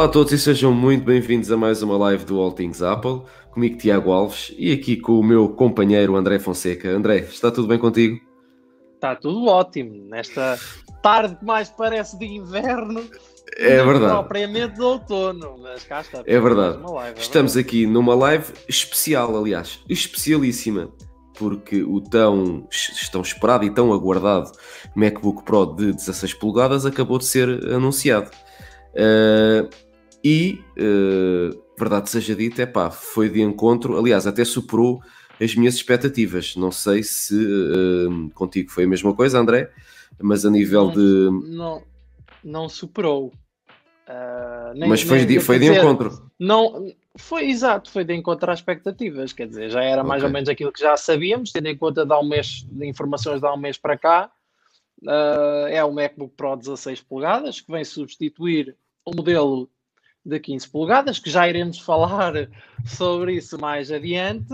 Olá a todos e sejam muito bem-vindos a mais uma live do All Things Apple. Comigo Tiago Alves e aqui com o meu companheiro André Fonseca. André, está tudo bem contigo? Está tudo ótimo. Nesta tarde que mais parece de inverno. É verdade. Propriamente de outono, mas cá está. É verdade. Live, é Estamos verdade. aqui numa live especial, aliás, especialíssima, porque o tão, tão esperado e tão aguardado MacBook Pro de 16 polegadas acabou de ser anunciado. Uh, e, uh, verdade seja dita, é pá, foi de encontro, aliás, até superou as minhas expectativas. Não sei se uh, contigo foi a mesma coisa, André, mas a nível não, de. Não, não superou. Nem, mas foi, de, foi de dizer, encontro. Não, foi exato, foi de encontro às expectativas, quer dizer, já era mais okay. ou menos aquilo que já sabíamos, tendo em conta de um mês, de informações de há um mês para cá. Uh, é o MacBook Pro 16 polegadas que vem substituir o modelo de 15 polegadas, que já iremos falar sobre isso mais adiante.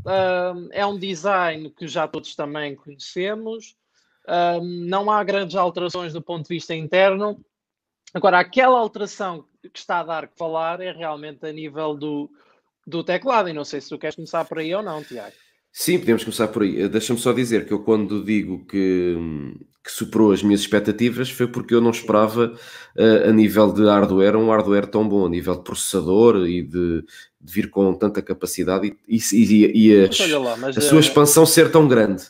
Uh, é um design que já todos também conhecemos. Uh, não há grandes alterações do ponto de vista interno. Agora, aquela alteração que está a dar que falar é realmente a nível do, do teclado. E não sei se tu queres começar por aí ou não, Tiago. Sim, podemos começar por aí. Deixa-me só dizer que eu, quando digo que, que superou as minhas expectativas, foi porque eu não esperava, uh, a nível de hardware, um hardware tão bom, a nível de processador e de, de vir com tanta capacidade e, e, e as, lá, a sua uh... expansão ser tão grande.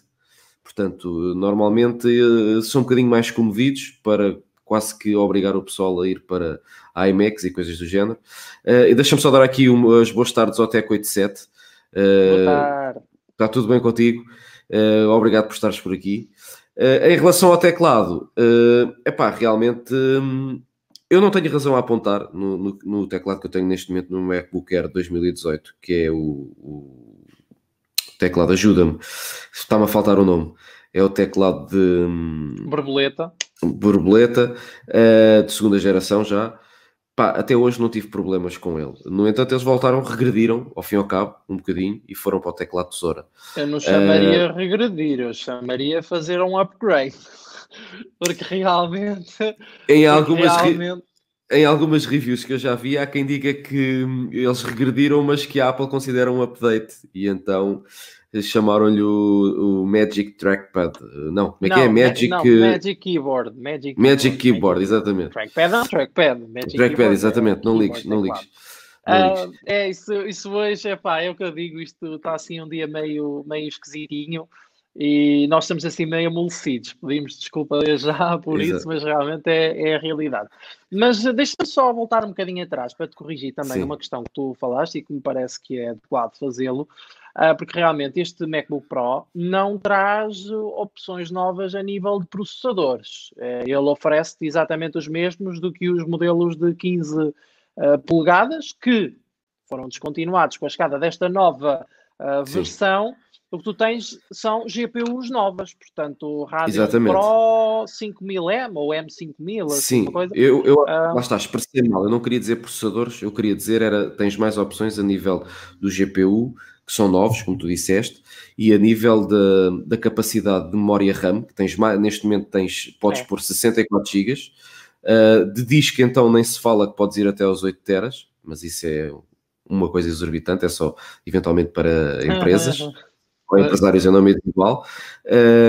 Portanto, normalmente uh, são um bocadinho mais comovidos para quase que obrigar o pessoal a ir para a IMAX e coisas do género. e deixa-me só dar aqui as boas tardes ao Tec 87. Boa tarde. Está tudo bem contigo? Uh, obrigado por estares por aqui. Uh, em relação ao teclado, uh, epá, realmente um, eu não tenho razão a apontar no, no, no, teclado que eu tenho neste momento no MacBook Air 2018, que é o, o teclado Ajuda-me. Está-me a faltar o nome. É o teclado de um, borboleta, borboleta uh, de segunda geração já. Pá, até hoje não tive problemas com ele. No entanto, eles voltaram, regrediram, ao fim e ao cabo, um bocadinho, e foram para o teclado tesoura. Eu não chamaria uh... regredir, eu chamaria fazer um upgrade. Porque realmente... Em algumas, realmente... Re... em algumas reviews que eu já vi, há quem diga que eles regrediram, mas que a Apple considera um update. E então chamaram-lhe o, o, Magic Trackpad. Não, como é que é? Magic, não, Magic Keyboard. Magic, Magic Keyboard, exatamente. Trackpad não, Trackpad. Magic trackpad, keyboard, exatamente. Não ligues, não ligues. Uh, é, isso, isso hoje, é pá, é o que eu digo, isto está assim um dia meio, meio esquisitinho e nós estamos assim meio amolecidos. Pedimos desculpa já por Exato. isso, mas realmente é, é a realidade. Mas deixa-me só voltar um bocadinho atrás para te corrigir também Sim. uma questão que tu falaste e que me parece que é adequado fazê-lo, porque realmente este MacBook Pro não traz opções novas a nível de processadores. Uh, ele oferece exatamente os mesmos do que os modelos de 15 uh, polegadas, que foram descontinuados com a chegada desta nova versão. Sim o que tu tens são GPUs novas, portanto, Radeon Exatamente. Pro 5000M ou M5000, assim, Sim, coisa. eu, eu lá está, expressei mal, eu não queria dizer processadores, eu queria dizer era, tens mais opções a nível do GPU, que são novos, como tu disseste, e a nível da, da capacidade de memória RAM, que tens neste momento tens, podes é. pôr 64 GB, uh, de disco então nem se fala que podes ir até aos 8 teras, mas isso é uma coisa exorbitante, é só eventualmente para empresas. ou empresários em nome individual,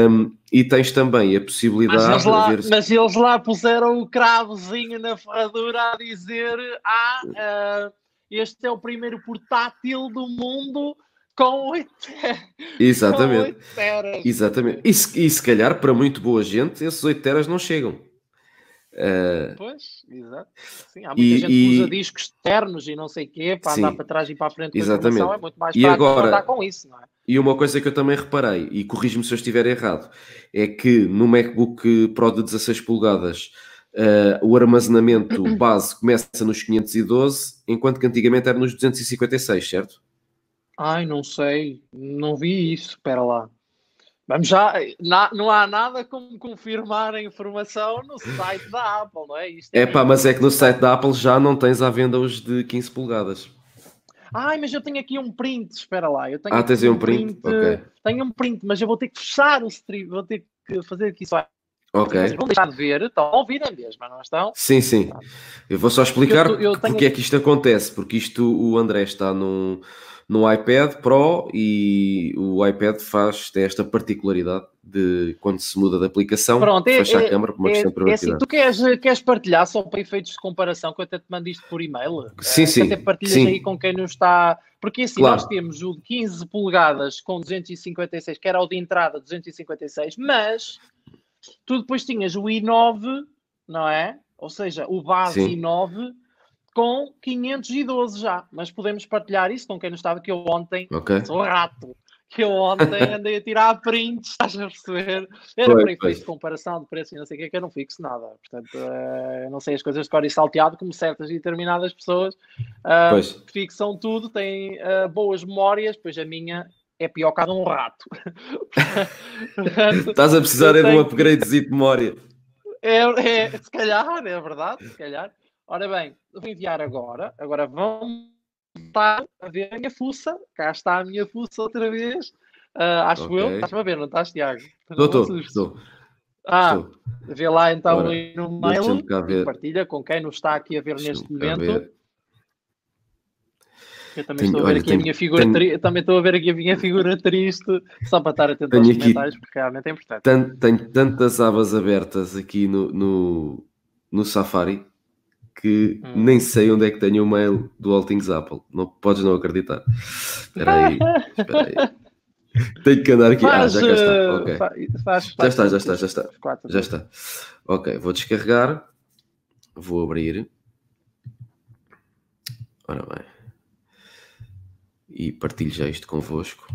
um, e tens também a possibilidade mas eles, lá, de ver... mas eles lá puseram o cravozinho na ferradura a dizer: Ah, uh, este é o primeiro portátil do mundo com 8 Exatamente. Com 8 teras. Exatamente. E se, e se calhar, para muito boa gente, esses 8 teras não chegam. Uh, pois, exato. Sim, há muita e, gente que usa discos externos e não sei o quê para sim, andar para trás e para a frente exatamente. é muito mais e agora, andar com isso, não é? E uma coisa que eu também reparei, e corrijo-me se eu estiver errado, é que no MacBook Pro de 16 polegadas uh, o armazenamento base começa nos 512, enquanto que antigamente era nos 256, certo? Ai, não sei, não vi isso, espera lá. Vamos já, na, não há nada como confirmar a informação no site da Apple, não é? Isto é pá, mas é que no site da Apple já não tens à venda os de 15 polegadas. Ai, mas eu tenho aqui um print, espera lá. Eu tenho ah, tens aí um print? print okay. Tenho um print, mas eu vou ter que fechar o stream, vou ter que fazer aqui só. Ok. Vocês vão deixar de ver, estão a ouvir a mesma, não estão? Sim, sim. Eu vou só explicar Eu- eu porque é que isto acontece. Porque isto, o André está num, num iPad Pro e o iPad faz esta particularidade de quando se muda de aplicação, Pronto, é, fecha é- a câmara por uma é- questão de é assim, privacidade. tu queres, queres partilhar só para efeitos de comparação, que eu até te mando isto por e-mail? Sim, Eh, sim, Até partilhas sim. aí com quem não está... Porque assim, Claro. nós temos o de 15 polegadas com 256, que era o de entrada 256, mas tu depois tinhas o i9, não é? Ou seja, o base Sim. i9 com 512 já. Mas podemos partilhar isso com quem não estava, que eu ontem Ok? Sou rato. Que eu ontem andei a tirar prints, estás a perceber? Era efeito pois. de comparação de preço e não sei o que, que eu não fixo nada. Portanto, eu não sei as coisas de cor e salteado, como certas e determinadas pessoas Pois. fixam tudo, têm ah, boas memórias, pois a minha é pior que a de um rato. Estás a precisar é de um tenho- upgradezinho de memória. é, é, se calhar, é verdade, se calhar. Ora bem, vou enviar agora. Agora vão estar a ver a minha fuça. Cá está a minha fuça outra vez. Ah, acho Ok. eu. Estás-me a ver, não estás, Tiago? Estou, estou, estou. Ah, estou. vê lá então Ora, aí no mail. Partilha com quem não está aqui a ver neste momento. Eu também Tenho- estou a ver olha, aqui tenho- a minha figura tenho- tri- também estou a ver aqui a minha figura triste, só para estar atento aos comentários, porque realmente é importante. Tan- Tenho tantas abas abertas aqui no, no, no Safari que Hum. nem sei onde é que tenho o mail do All Things Apple. Não, podes não acreditar. Espera aí, espera aí. Tenho que andar aqui. Ah, Faz, já cá está. eh, Ok. fa- faz- Já faz está, já está, já está. Já está. Ok, vou descarregar. Vou abrir. Ora bem. E partilho já isto convosco.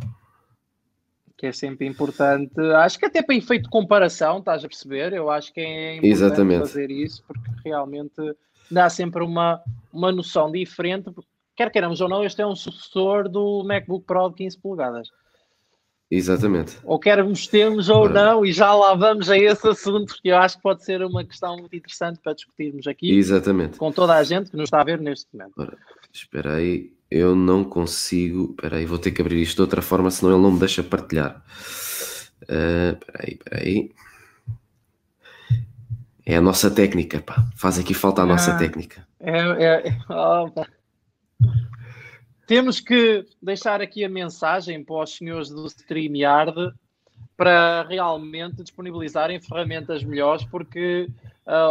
que é sempre importante. Acho que até para efeito de comparação, estás a perceber? Eu acho que é importante Exatamente. fazer isso, porque realmente dá sempre uma, uma noção diferente. porque, Quer queiramos ou não, este é um sucessor do MacBook Pro de 15 polegadas. Exatamente. Ou quer gostemos ou não, e já lá vamos a esse assunto, porque eu acho que pode ser uma questão muito interessante para discutirmos aqui Exatamente. com toda a gente que nos está a ver neste momento. Espera aí, eu não consigo. Espera aí, vou ter que abrir isto de outra forma, senão ele não me deixa partilhar. Ah, Espera aí, espera aí. É a nossa técnica, pá. Faz aqui falta a nossa Ah. técnica. É, é- é- opa. Temos que deixar aqui a mensagem para os senhores do StreamYard para realmente disponibilizarem ferramentas melhores, porque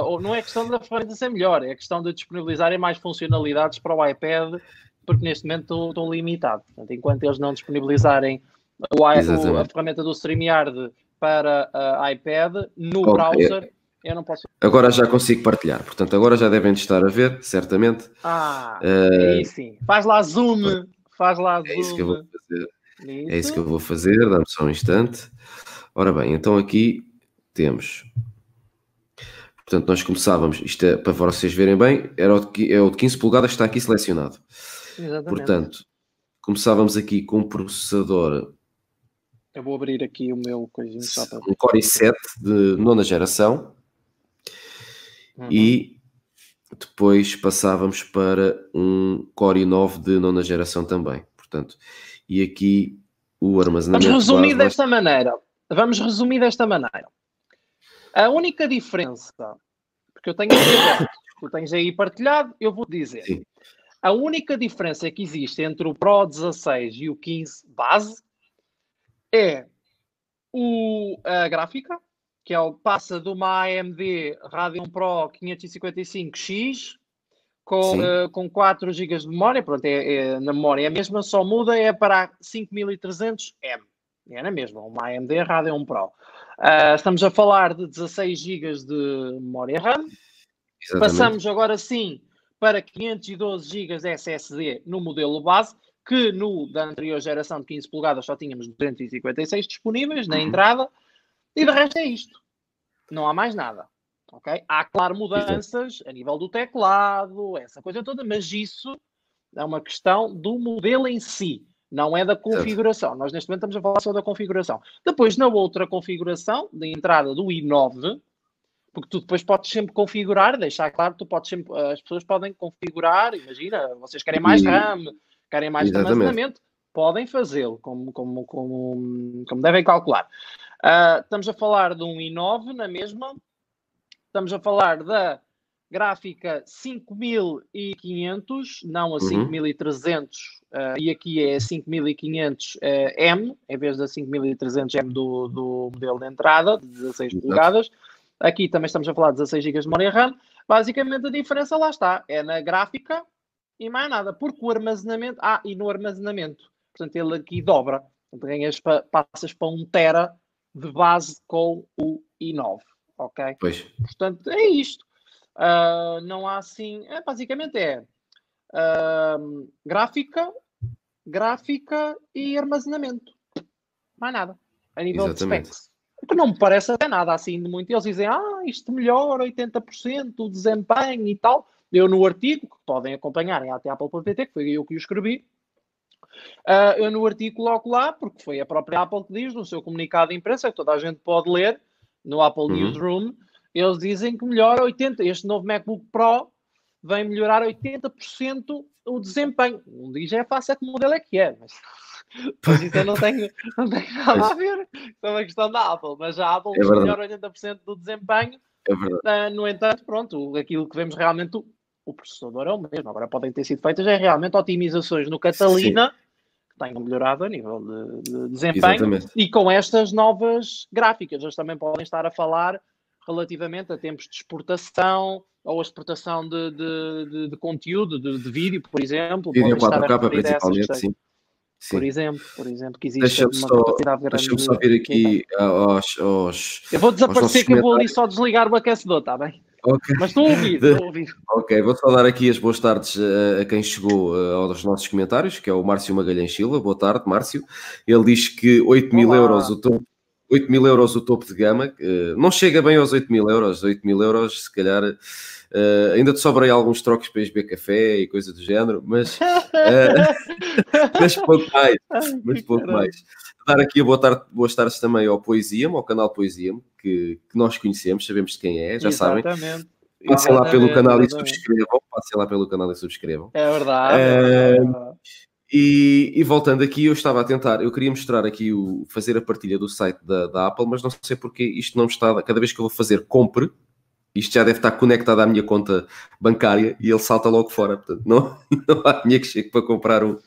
ou não é questão da ferramenta ser melhor, é questão de disponibilizarem mais funcionalidades para o iPad, porque neste momento estou, estou limitado. Portanto, enquanto eles não disponibilizarem o, o- a ferramenta do StreamYard para ah, iPad no Ok. browser, eu não posso. Agora já consigo partilhar. Portanto, agora já devem de estar a ver, certamente. Ah, aí sim. Faz lá zoom. Faz lá zoom. é isso que eu vou fazer. É isso que eu vou fazer. Dá-me só um instante. Ora bem, então aqui temos. Portanto, nós começávamos, isto é para vocês verem bem, era o de, é o de 15 polegadas que está aqui selecionado. Exatamente. Portanto, começávamos aqui com um processador, Eu vou abrir aqui o meu coisinho um Core i7 de nona geração Uhum. e depois passávamos para um Core i9 de nona geração também. Portanto, e aqui o armazenamento. Vamos resumir base desta maneira. Vamos resumir desta maneira. A única diferença, porque eu tenho aberto, tu tens aí partilhado, eu vou dizer. Sim. A única diferença que existe entre o Pro 16 e o 15 base é o, a gráfica, que é o, passa de uma AMD Radeon Pro 555X com, eh, com 4 GB de memória, pronto, é, é na memória é a mesma, só muda é para a 5300M. É na mesma, uma AMD Radeon Pro. Ah, estamos a falar de 16 GB de memória RAM. Exatamente. Passamos agora sim para 512 GB SSD no modelo base, que no da anterior geração de 15 polegadas só tínhamos 256 disponíveis na entrada, e de resto é isto. Não há mais nada. ok? Há, claro, mudanças a nível do teclado, essa coisa toda, mas isso é uma questão do modelo em si, não é da configuração. Nós neste momento estamos a falar só da configuração. Depois, na outra configuração, de entrada do i9, porque tu depois podes sempre configurar, deixar claro, tu podes sempre, as pessoas podem configurar, imagina, vocês querem mais RAM, querem mais Exatamente. armazenamento, podem fazê-lo, como, como, como, como devem calcular. Uh, estamos a falar de um i9 na mesma. Estamos a falar da gráfica 5500, não a uhum. 5300, uh, e aqui é 5500 uh, M, em vez da 5300 M do, do modelo de entrada, de 16 Exato. polegadas. Aqui também estamos a falar de 16 GB de memória RAM. Basicamente a diferença lá está, é na gráfica e mais nada, porque o armazenamento, ah, e no armazenamento, portanto ele aqui dobra, portanto ganhas, passas para 1 tera de base com o i9, ok? Pois. Portanto é isto. Uh, não há assim. É, basicamente é uh, gráfica, gráfica e armazenamento. Mais nada. A nível Exatamente. de specs. Que não me parece até nada assim de muito. Eles dizem, ah, isto melhora 80% o desempenho e tal. Eu no artigo, que podem acompanhar em atapple.pt, que foi eu que o escrevi, uh, eu no artigo coloco lá, porque foi a própria Apple que diz no seu comunicado de imprensa, que toda a gente pode ler, no Apple uhum. Newsroom, eles dizem que melhora 80%. Este novo MacBook Pro vem melhorar 80% o desempenho. Não diz é fácil é que modelo é que é, mas, mas isso não tem, não tem nada a ver. Isso é uma questão da Apple, mas a Apple é melhora 80% do desempenho. É verdade. Uh, no entanto, pronto, aquilo que vemos realmente, o, processador é o mesmo. Agora podem ter sido feitas é realmente otimizações no Catalina. Sim tenham melhorado a nível de, de desempenho Exatamente. e com estas novas gráficas. Eles também podem estar a falar relativamente a tempos de exportação ou a exportação de, de, de, conteúdo, de, de, vídeo, por exemplo. Vídeo 4K principalmente, sim. Sim. Por exemplo, por exemplo, que existe deixa uma só, capacidade grande. Deixa-me só vir aqui aos, aos, Eu vou desaparecer que eu vou ali só desligar o aquecedor, está bem? Okay. Mas estou a ouvir, estou a ouvir. Ok, vou só dar aqui as boas tardes a, a quem chegou uh, aos nossos comentários, que é o Márcio Magalhães Silva. Boa tarde, Márcio. Ele diz que 8 mil euros o topo 8 mil euros o topo de gama, não chega bem aos 8 mil euros, 8 mil euros se calhar uh, ainda te sobra aí alguns trocos para beber café e coisa do género, mas, uh, mas pouco mais, mas pouco mais. Dar aqui a boa tarde, boas tardes também ao Poesia, ao canal Poesia, que, que nós conhecemos, sabemos de quem é, já Exatamente. sabem. Passem lá pelo canal e subscrevam, passem lá pelo canal e subscrevam. É verdade. É verdade. E, e, voltando aqui, eu estava a tentar, eu queria mostrar aqui, o, fazer a partilha do site da, da, Apple, mas não sei porque isto não está, cada vez que eu vou fazer compre, isto já deve estar conectado à minha conta bancária e ele salta logo fora, portanto, não, não há dinheiro que chegue para comprar um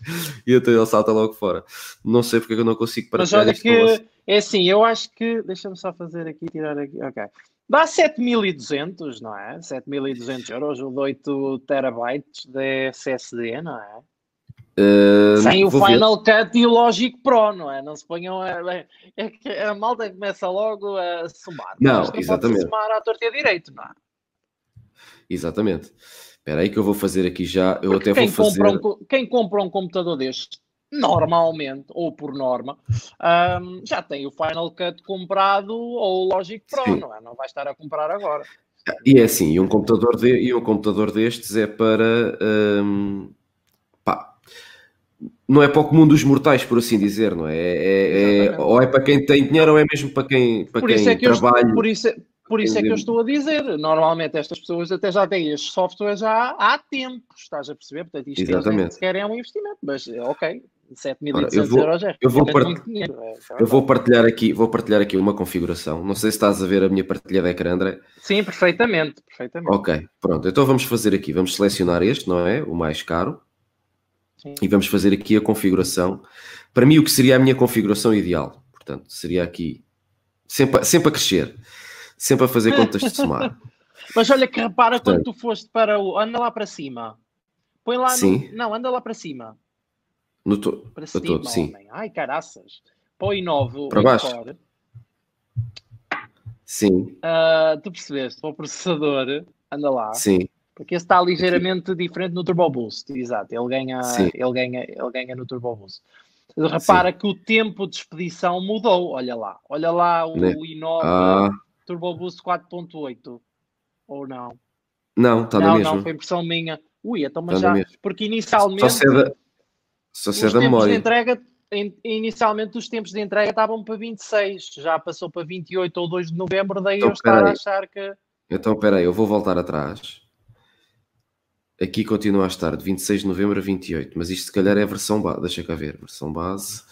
e então ele salta logo fora. Não sei porque é eu não consigo partilhar Mas olha que, é assim, eu acho que, deixa-me só fazer aqui, tirar aqui, ok. Dá 7.200, não é? 7.200 euros, o de 8 terabytes de SSD, não é? Uh, Sem o Final ver. Cut e o Logic Pro, não é? Não se ponham a. É que a malta começa logo a somar. Não, não exatamente. somar à torta direito, não é? Exatamente. Espera aí que eu vou fazer aqui já. Eu Porque até quem vou fazer. Compra um, quem compra um computador deste, normalmente, ou por norma, um, já tem o Final Cut comprado ou o Logic Pro, Sim. não é? Não vai estar a comprar agora. E é assim, e um computador, de, e um computador destes é para. Um, não é para o comum dos mortais, por assim dizer, não é? é, é ou é para quem tem dinheiro ou é mesmo para quem, para por quem é que trabalha. Estou, por isso, é, por isso é que eu estou a dizer. Normalmente estas pessoas até já têm estes softwares já há tempo, estás a perceber? Portanto, isto Exatamente. sequer é um investimento, mas ok. 7.800 euros é eu vou, part... dinheiro, é, eu vou partilhar aqui vou partilhar aqui uma configuração não sei se estás a ver a minha partilha de ecrã André sim perfeitamente perfeitamente ok pronto então vamos fazer aqui vamos selecionar este não é o mais caro Sim. E vamos fazer aqui a configuração. Para mim, o que seria a minha configuração ideal. Portanto, seria aqui sempre, sempre a crescer, sempre a fazer contas de somar. Mas olha que repara Portanto, quando tu foste para o. Anda lá para cima. Põe lá. Sim. No... Não, anda lá para cima. No to... para cima, todo, sim. Ai, caraças. Põe novo. Para baixo. Sim. Uh, tu percebeste? Para o processador, anda lá. Sim. Porque esse está ligeiramente diferente no Turbo Boost, exato. Ele ganha, ele ganha, ele ganha no Turbo Boost. Repara Sim. que o tempo de expedição mudou, olha lá. Olha lá o né? i9 ah. Turbo Boost 4.8. Ou não? Não, está na mesma. Não, foi impressão minha. Ui, então mas tá já. Porque inicialmente. Só se é da, só se é da memória. De entrega, inicialmente os tempos de entrega estavam para 26, já passou para 28 ou 2 de novembro, daí então, eu estar a achar que. Então, espera aí, eu vou voltar atrás. Aqui continua a estar de 26 de novembro a 28, mas isto se calhar é a versão base. Deixa cá ver, versão base.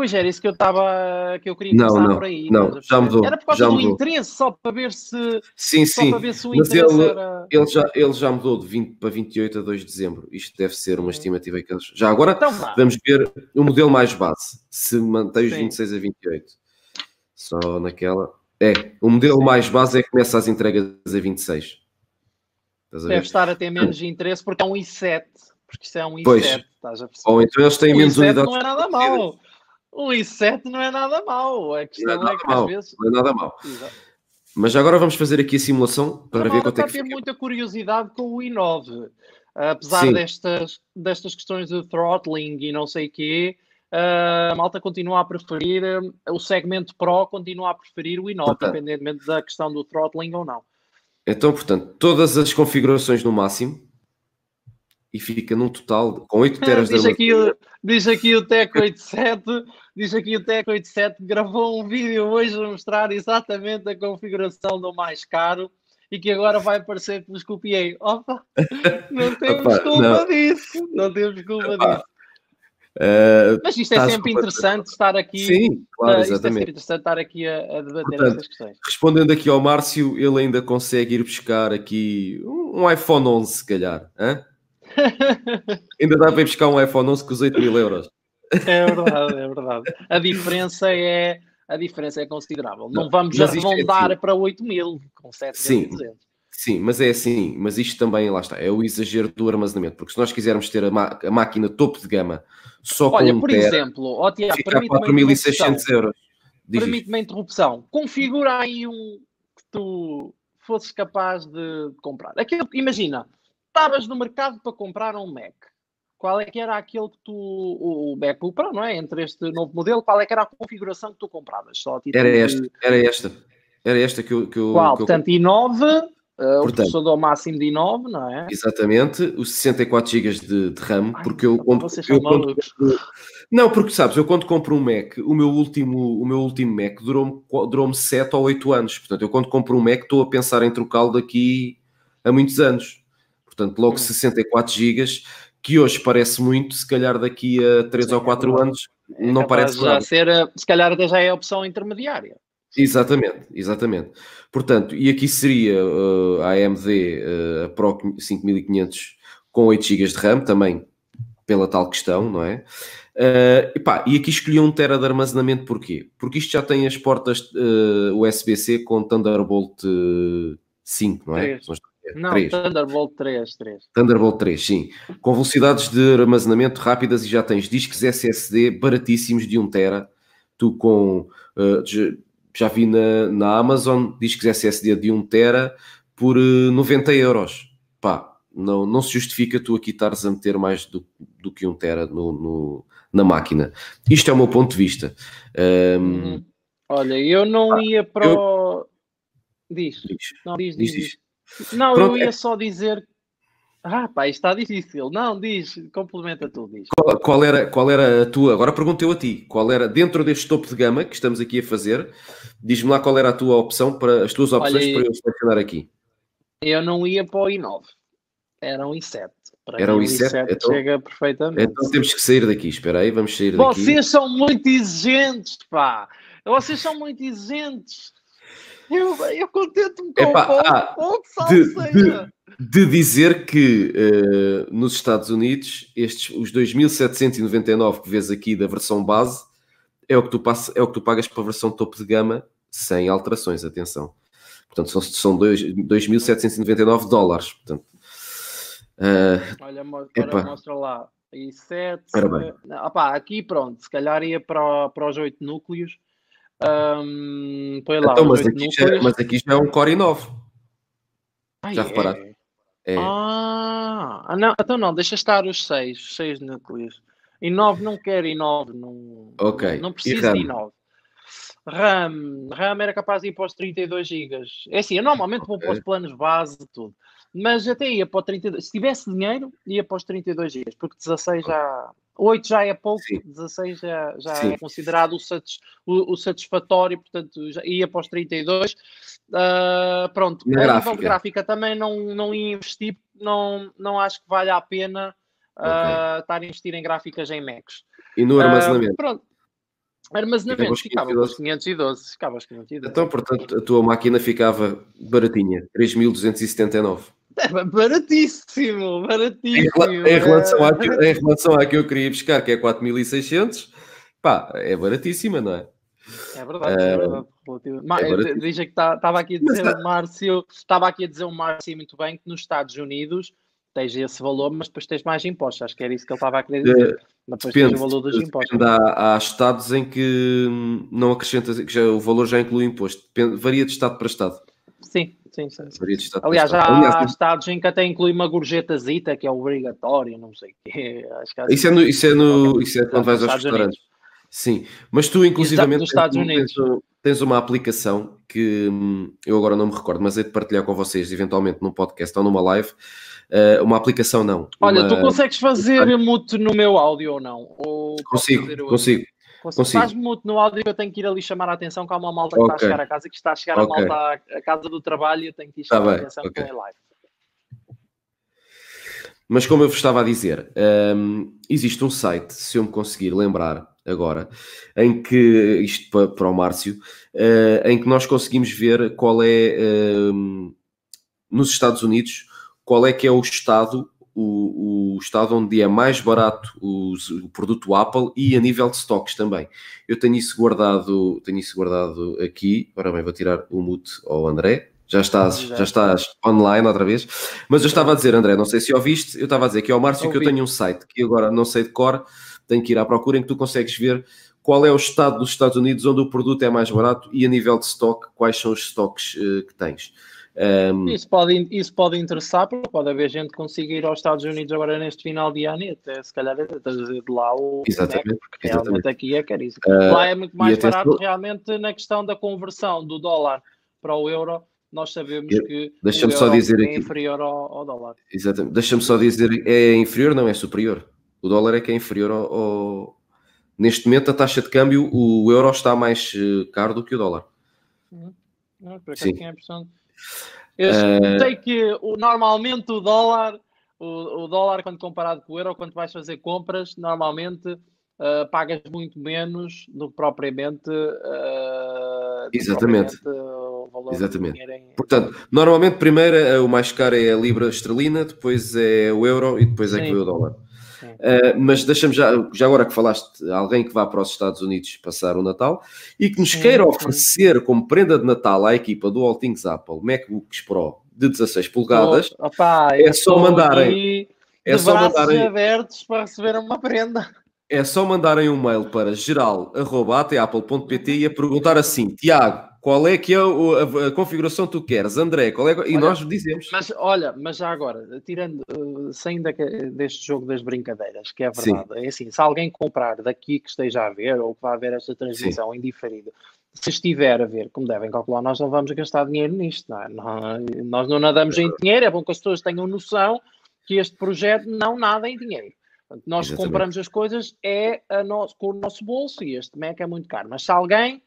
Pois era isso que eu estava que eu queria não, não, por aí. Não, já mudou. Era por causa já do mudou. interesse, só para ver se. Sim, só sim. Para ver se o Mas ele, era... ele, já, ele já mudou de 20 para 28 a 2 de dezembro. Isto deve ser uma estimativa que eles. Já agora então, vamos ver o modelo mais base. Se mantém os sim. 26 a 28. Só naquela. É, o modelo sim. mais base é que começa as entregas a 26. Deve estar a ter menos interesse porque é um i7. Porque isto é um i7. Pois. Estás a perceber? Ou então eles têm o menos i7 unidades. não é nada mau. O i7 não é nada mau. A questão não é, é que mal, às vezes. Não é nada mal. Exato. Mas agora vamos fazer aqui a simulação para ver quanto é que fica. muita curiosidade com o i9. Apesar Sim. destas, destas questões de throttling e não sei o quê, a malta continua a preferir, o segmento Pro continua a preferir o i9, Portanto. independentemente da questão do throttling ou não. Então, portanto, todas as configurações no máximo e fica num total de- com 8 teras de diz, aqui, armazenamento. o- diz aqui o Tec 87, diz aqui o Tec 87 que gravou um vídeo hoje a mostrar exatamente a configuração do mais caro e que agora vai aparecer que vos copiei. Opa, não temos Opa, culpa não. disso, não temos culpa Opa, disso. Ah, Mas isto é sempre interessante estar aqui. Sim, claro, uh, isto é sempre exatamente. interessante estar aqui a, a debater Portanto, estas questões. Respondendo aqui ao Márcio, ele ainda consegue ir buscar aqui um um iPhone 11, se calhar. hã? Ainda dá para ir buscar um iPhone 11 com os 8 mil euros. É verdade, é verdade. A diferença é, a diferença é considerável. Não, Não, vamos é arredondar assim. para 8 mil com 7 Sim. Sim, mas é assim, mas isto também, lá está, é o exagero do armazenamento, porque se nós quisermos ter a, a máquina topo de gama só Olha, com um por tera, exemplo, ó, Tiago, fica a permite-me uma 4.600 interrupção. euros. Permite-me a interrupção. Configura aí um que tu fosses capaz de comprar. Aquilo, imagina, estavas no mercado para comprar um Mac. Qual é que era aquele que tu, o MacBook Pro, não é? Entre este novo modelo, qual é que era a configuração que tu compravas? Só Era de- esta, era esta, era esta que eu... Que eu, Qual? que eu- Portanto, i9, uh, o processador máximo de i9, não é? Exatamente, os 64 GB de, de RAM, Ai, porque eu vocês eu Não, porque sabes, eu quando compro um Mac, o meu último, o meu último Mac durou-me durou 7 ou 8 anos. Portanto, eu quando compro um Mac estou a pensar em trocá-lo daqui a muitos anos. Portanto, logo hum. 64 GB, que hoje parece muito, se calhar daqui a 3 Sim, ou 4 é anos é não parece já nada. ser, eh, se calhar até já é a opção intermediária. Exatamente, exatamente. Portanto, e aqui seria uh, a AMD uh, eh, a Pro 5500 com 8 GB de RAM, também pela tal questão, não é? Uh, epá, e aqui escolhi um tera de armazenamento porquê? Porque isto já tem as portas uh, USB-C com Thunderbolt 5, não é? 3 não estou a ver. Não, Três. Thunderbolt 3, 3. Thunderbolt 3, sim. Com velocidades de armazenamento rápidas e já tens discos SSD baratíssimos de 1 tera. Tu com... uh, já- vi na, na Amazon discos SSD de 1 tera por uh, 90 euros. Pá, não, não se justifica tu aqui estares a meter mais do, do que 1 tera no, no- na máquina. Isto é o meu ponto de vista. Um, Uhum. Olha, eu não ia para o... Diz. diz, Não, diz, diz, diz, diz. Não, Pronto, eu ia é- só dizer... Ah, pá, isto está difícil. Não, diz, complementa tu, diz. Qual, qual era, qual era a tua? Agora pergunto eu a ti. Qual era, dentro deste topo de gama que estamos aqui a fazer, diz-me lá qual era a tua opção para as tuas opções Olha, para eu selecionar aqui. Eu não ia para o i9. Era um i7. Para Era um o i7, então- chega perfeitamente. Então temos que sair daqui. Espera aí, vamos sair daqui. Vocês são muito exigentes, pá. Vocês são muito exigentes. Eu, eu contento-me com Epá, um pouco, ah, pouco de- salseira. De dizer que eh, nos Estados Unidos, estes, os 2.799 que vês aqui da versão base, é o que tu, passa, é o que tu pagas para a versão topo de gama, sem alterações, atenção. Portanto, são, são dois- 2.799 dólares. Portanto, eh, Olha, mo- Epá. ora, mostra lá. E 7. Ora bem. aqui pronto, se calhar ia para, para os 8 núcleos. Ahm, põe lá, então, os mas, 8 aqui já, núcleos. mas aqui já é um Core i9. Ah, já é? reparaste? É. Ah, ah, não, então não, deixa estar os 6, 6 núcleos. E 9 não quero e 9 não, Ok. não E preciso de i9. RAM, RAM era capaz de ir para os 32 GB. É assim, eu normalmente vou para os planos base de tudo. Mas até ia para o 32. Se tivesse dinheiro, ia para os 32 GB, porque 16 já. 8 já é pouco, Sim. 16 já, já Sim. é considerado o, satis- o- o satisfatório, portanto já ia para os 32. Ah, pronto, Na a nível gráfica. de gráfica também não, não ia investir, não, não acho que valha a pena ah, estar a investir em gráficas em Macs. E no Ah, armazenamento? pronto. Armazenamento ficava com os 512. Ficava os 512. Então, portanto, a tua máquina ficava baratinha, 3.279. É baratíssimo, baratíssimo. Em, em, relação à, em relação à que eu queria buscar, que é 4.600, pá, é baratíssima, não é? É verdade, uh, é verdade. É Diz que estava tá, aqui a dizer o Márcio, estava aqui a dizer o Márcio muito bem que nos Estados Unidos tens esse valor, mas depois tens mais impostos. Acho que era isso que ele estava a querer dizer. Mas depois depende, tens o valor dos impostos. Há, há, estados em que não acrescenta, que já, o valor já inclui imposto. Depende, varia de estado para estado. Sim, sim, sim. Aliás, já Aliás, há estados em que até inclui uma gorjetazita, que é obrigatório, não sei o quê. Isso, é no, isso, é no, isso é quando vais aos restaurantes. Unidos. Sim, mas tu inclusivamente. Tens, tens, uma aplicação que hum, eu agora não me recordo, mas é de partilhar com vocês eventualmente num podcast ou numa live Uh, uma aplicação não. Olha, uma... tu consegues fazer mute no meu áudio ou não? Ou consigo, consigo. Consigo. Faz mute no áudio que eu tenho que ir ali chamar a atenção que há uma malta que okay. está a chegar a casa que está a chegar okay. a malta à, casa do trabalho e eu tenho que ir tá chamar tá a atenção okay. com a live. Mas como eu vos estava a dizer, um, existe um site, se eu me conseguir lembrar agora, em que, isto para, para o Márcio, uh, em que nós conseguimos ver qual é, um, nos Estados Unidos, qual é que é o estado, o, o estado onde é mais barato o, o, produto Apple e a nível de stocks também. Eu tenho isso guardado, tenho isso guardado aqui. Ora bem, vou tirar o mute ao André. Já estás, já estás online outra vez. Mas eu estava a dizer, André, não sei se ouviste, eu estava a dizer que é o Márcio que eu tenho um site que agora não sei de cor, tenho que ir à procura em que tu consegues ver qual é o estado dos Estados Unidos onde o produto é mais barato e a nível de stock, quais são os stocks uh, que tens. Um... Isso, pode, isso pode interessar, porque pode haver gente que consiga ir aos Estados Unidos agora neste final de ano e até se calhar trazer de lá o exatamente, Mac, porque exatamente. realmente aqui é caríssimo. Uh, lá é muito mais barato realmente na questão da conversão do dólar para o euro. Nós sabemos que Deixa-me só dizer é aqui. inferior ao, ao dólar. Exatamente. Deixa-me só dizer, é inferior, não é superior. O dólar é que é inferior ao, ao... Neste momento, a taxa de câmbio, o euro está mais eh, caro do que o dólar. Uhum. Não, por eu uh... sei que o, normalmente o dólar, o, o, dólar, quando comparado com o euro, quando vais fazer compras, normalmente uh, pagas muito menos do que propriamente. Uh, Exatamente. Exatamente. Em... Portanto, normalmente primeiro o mais caro é a libra esterlina, depois é o euro e depois Sim. é que o dólar. Uh, mas deixa-me já, já agora que falaste, alguém que vá para os Estados Unidos passar o Natal e que nos queira oferecer como prenda de Natal à equipa do All Things Apple MacBooks Pro de 16 polegadas, oh, opa, é só mandarem. É só mandarem abertos para receber uma prenda. É só mandarem um mail para geral.apple.pt e a perguntar assim: Tiago, qual é que é a, a, configuração que tu queres, André? Qual é, e olha, nós dizemos. Mas olha, mas já agora, tirando, saindo deste jogo das brincadeiras, que é verdade, Sim. é assim, se alguém comprar daqui que esteja a ver ou que vá ver esta transmissão Sim. indiferido, se estiver a ver, como devem calcular, nós não vamos gastar dinheiro nisto, não é? nós não nadamos em dinheiro, é bom que as pessoas tenham noção que este projeto não nada em dinheiro. Portanto, nós Exatamente. compramos as coisas é a nosso, com o nosso bolso e este Mac é muito caro. Mas se alguém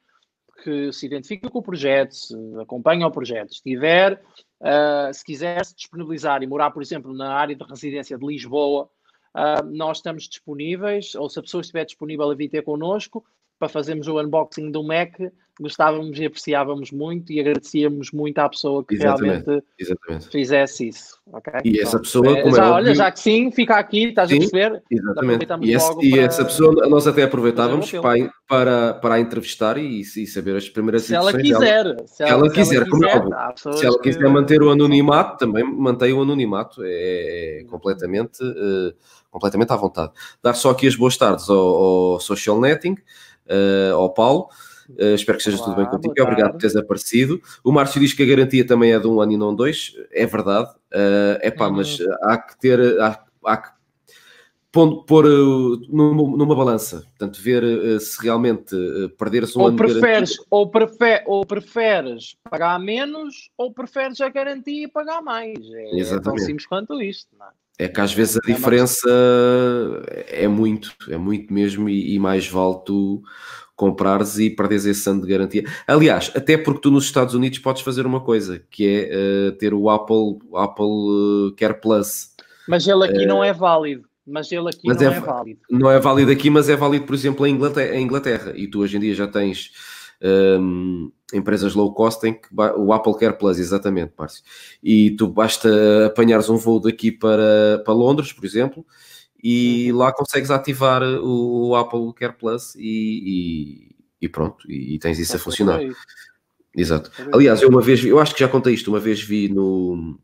que se identifica com o projeto, se acompanha o projeto, se tiver, uh, se quiser se disponibilizar e morar, por exemplo, na área de residência de Lisboa, uh, nós estamos disponíveis, ou se a pessoa estiver disponível a vir ter connosco, para fazermos o unboxing do Mac, gostávamos e apreciávamos muito e agradecíamos muito à pessoa que exatamente, realmente exatamente. fizesse isso. Okay? E essa pessoa, é, já, é olha, já que sim, fica aqui, estás sim, a perceber? Exatamente. E, esse, e para... essa pessoa nós até aproveitávamos para, para, para a entrevistar e, e saber as primeiras se ela quiser. Dela. Se ela, se ela quiser, se ela como quiser, Se ela quiser que... manter o anonimato, também mantém o anonimato. É, é completamente, uh, completamente à vontade. Dar só aqui as boas tardes ao, ao Social Netting uh, ao Paulo. Uh, espero que esteja Olá, tudo bem contigo. Obrigado por teres aparecido. O Márcio diz que a garantia também é de um ano e não dois. É verdade. É uh, pá, uhum. mas há que ter. Há, há que pôr, pôr numa, numa, balança. Portanto, ver uh, se realmente uh, perder-se um ou ano preferes, de garantia. Ou, prefer, ou preferes pagar menos ou preferes a garantia e pagar mais. É, Exatamente. é tão simples quanto isto. É? É que às vezes a diferença é muito, é muito mesmo, e, e mais vale tu comprares e perderes esse ano de garantia. Aliás, até porque tu nos Estados Unidos podes fazer uma coisa, que é uh, ter o Apple, Apple uh, Care Plus. Mas ele aqui uh, não é válido. mas ele aqui mas não é, é, válido. Não é válido aqui, mas é válido, por exemplo, em Inglaterra. Em Inglaterra. E tu hoje em dia já tens um, empresas low cost em que o Apple Care Plus, exatamente, Márcio. E tu basta apanhares um voo daqui para, para Londres, por exemplo, e uhum. lá consegues ativar o, o Apple Care Plus e, e, e pronto, e, e, tens isso a funcionar. Exato. Aliás, eu uma vez, eu acho que já contei isto, uma vez vi no,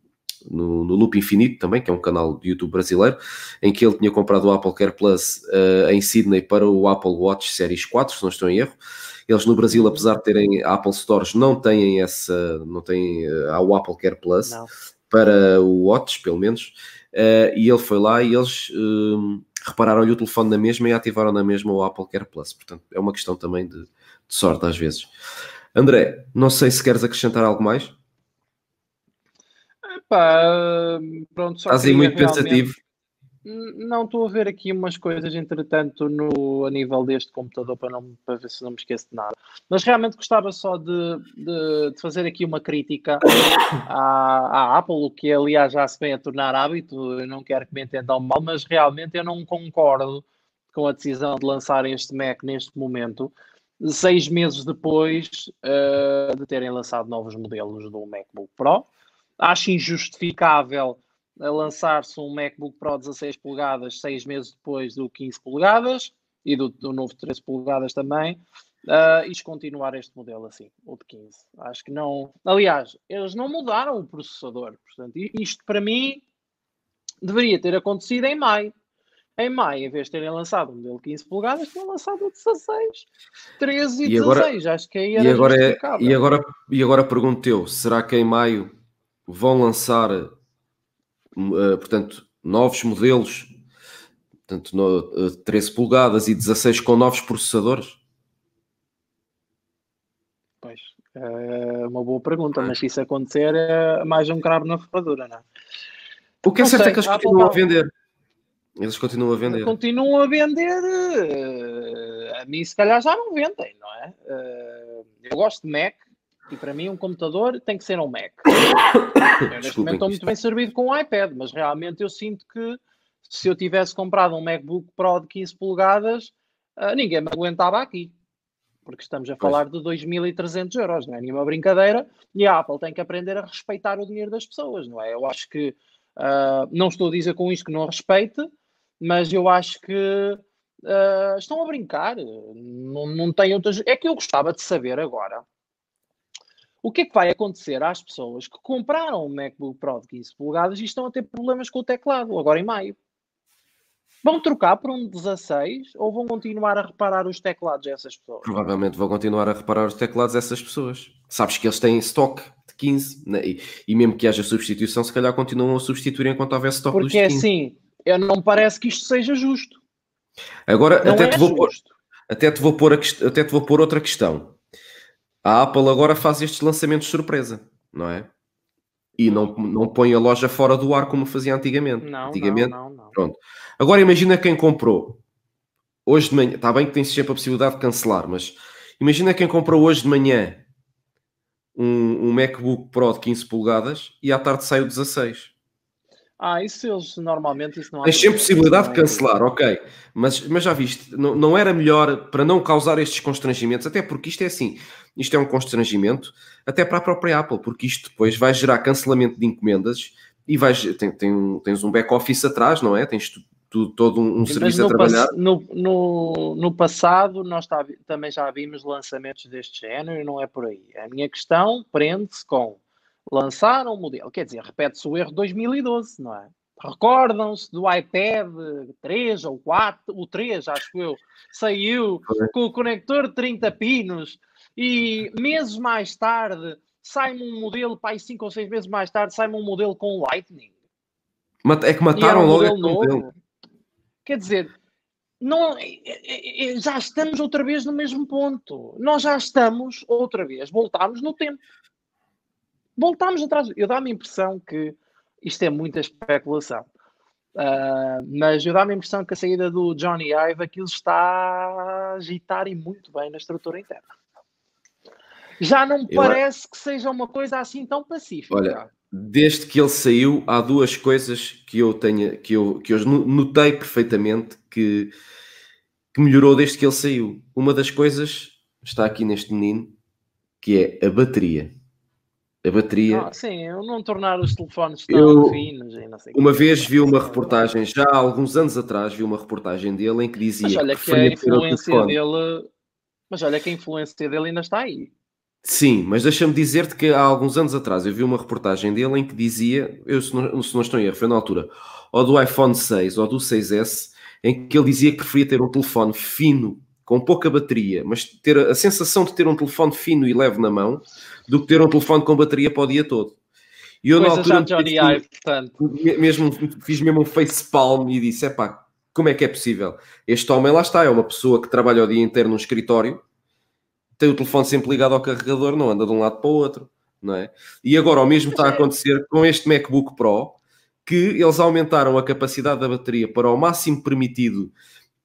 no, no, Loop Infinito também, que é um canal de YouTube brasileiro, em que ele tinha comprado o Apple Care Plus uh, em Sydney para o Apple Watch Series 4, se não estou em erro. Eles no Brasil, uhum. apesar de terem Apple Stores, não têm essa, não têm uh, o Apple Care Plus não. para o Watch, pelo menos. Uh, e ele foi lá e eles uh, repararam-lhe o telefone na mesma e ativaram na mesma o Apple Care Plus. Portanto, é uma questão também de, de sorte às vezes. André, não sei se queres acrescentar algo mais. Epá, pronto, só Estás aí muito realmente... pensativo. Não, estou a ver aqui umas coisas, entretanto, no, a nível deste computador para, não, para ver se não me esqueço de nada. Mas realmente gostava só de, de, de fazer aqui uma crítica à, à, Apple, que aliás já se vem a tornar hábito. Eu não quero que me entendam mal, mas realmente eu não concordo com a decisão de lançar este Mac neste momento, seis meses depois uh, de terem lançado novos modelos do MacBook Pro. Acho injustificável a lançar-se um MacBook Pro 16 polegadas seis meses depois do 15 polegadas e do, do novo 13 polegadas também, uh, e descontinuar este modelo assim, o de 15. Acho que não. Aliás, eles não mudaram o processador, portanto, isto para mim deveria ter acontecido em maio. Em maio, em vez de terem lançado o modelo 15 polegadas, tinham lançado o 16, 13 e, e 16. Agora, Acho que aí era e agora, é, e agora E agora pergunto eu, será que em maio vão lançar portanto, novos modelos, portanto, no, uh, eh, 13 polegadas e 16 com novos processadores? Pois, é uma boa pergunta, mas se isso acontecer, é mais um cravo na ferradura, não é? O que é não certo sei, é que eles continuam a vender. Eles continuam a vender. Continuam a vender. Eh, a mim, se calhar, já não vendem, não é? Eu gosto de Mac, e para mim, um computador tem que ser um Mac. Eu, neste momento estou muito bem servido com um iPad, mas realmente eu sinto que se eu tivesse comprado um MacBook Pro de 15 polegadas, uh, ninguém me aguentava aqui. Porque estamos a falar pois. de 2.300 euros, não é nenhuma brincadeira. E a Apple tem que aprender a respeitar o dinheiro das pessoas, não é? Eu acho que, uh, não estou a dizer com isto que não respeite, mas eu acho que uh, estão a brincar. Não, não tem outras. É que eu gostava de saber agora o que é que vai acontecer às pessoas que compraram um MacBook Pro de 15 polegadas e estão a ter problemas com o teclado, agora em maio? Vão trocar por um 16 ou vão continuar a reparar os teclados dessas pessoas? Provavelmente vão continuar a reparar os teclados dessas pessoas. Sabes que eles têm estoque de 15 né? e, e, mesmo que haja substituição, se calhar continuam a substituir enquanto houver estoque Porque é assim, eu não parece que isto seja justo. Agora, até, é te vou pôr, até, te vou pôr a, até te vou pôr outra questão a Apple agora faz estes lançamentos surpresa, não é? E não, não põe a loja fora do ar como fazia antigamente. Não, antigamente, não, não, não. Pronto. Agora imagina quem comprou hoje de manhã. Está bem que tem sempre a possibilidade de cancelar, mas imagina quem comprou hoje de manhã um, um MacBook Pro de 15 polegadas e à tarde sai o 16. Ah, isso eles normalmente isso não há. Tens sempre possibilidade de cancelar, ok. Mas, mas já viste, não, não era melhor para não causar estes constrangimentos, até porque isto é assim, isto é um constrangimento até para a própria Apple, porque isto depois vai gerar cancelamento de encomendas e vais, tem, tem, tens um back-office atrás, não é? Tens tu, tu, todo um, um serviço a trabalhar. No, no, no passado, nós tá, também já vimos lançamentos deste género e não é por aí. A minha questão prende-se com lançaram o modelo, quer dizer, repete-se o erro de 2012, não é? Recordam-se do iPad 3 ou 4, o 3, acho eu, saiu com o conector de 30 pinos e meses mais tarde sai um modelo, pai, 5 ou 6 meses mais tarde, sai um modelo com Lightning. É que mataram um logo novo. Modelo. Quer dizer, não, é, é, é, já estamos outra vez no mesmo ponto. Nós já estamos outra vez, voltámos no tempo voltámos atrás. Eu dá-me a impressão que isto é muita especulação. Uh, mas eu dá-me a impressão que a saída do Johnny Ive aquilo está a agitar e muito bem na estrutura interna. Já não me parece que seja uma coisa assim tão pacífica. Olha, desde que ele saiu, há duas coisas que eu tenho, que eu, que eu notei perfeitamente que, que melhorou desde que ele saiu. Uma das coisas está aqui neste menino, que é a bateria. A bateria. Ah, sim, eu não tornar os telefones tão eu, finos e não sei Uma vez vi uma reportagem, já há alguns anos atrás, vi uma reportagem dele em que dizia. Mas olha que, que a influência dele. Mas olha que a influência dele ainda está aí. Sim, mas deixa-me dizer-te que há alguns anos atrás eu vi uma reportagem dele em que dizia, eu se não, se não estou em erro, foi na altura, ou do iPhone 6 ou do 6S, em que ele dizia que preferia ter um telefone fino, com pouca bateria, mas ter a sensação de ter um telefone fino e leve na mão, do que ter um telefone com bateria para o dia todo. E eu Coisa na altura Johnny Ive, portanto. mesmo, fiz mesmo um face palm e disse: é pá, como é que é possível? Este homem lá está, é uma pessoa que trabalha o dia inteiro num escritório tem o telefone sempre ligado ao carregador, não anda de um lado para o outro, não é? E agora o mesmo está a é. acontecer com este MacBook Pro, que eles aumentaram a capacidade da bateria para o máximo permitido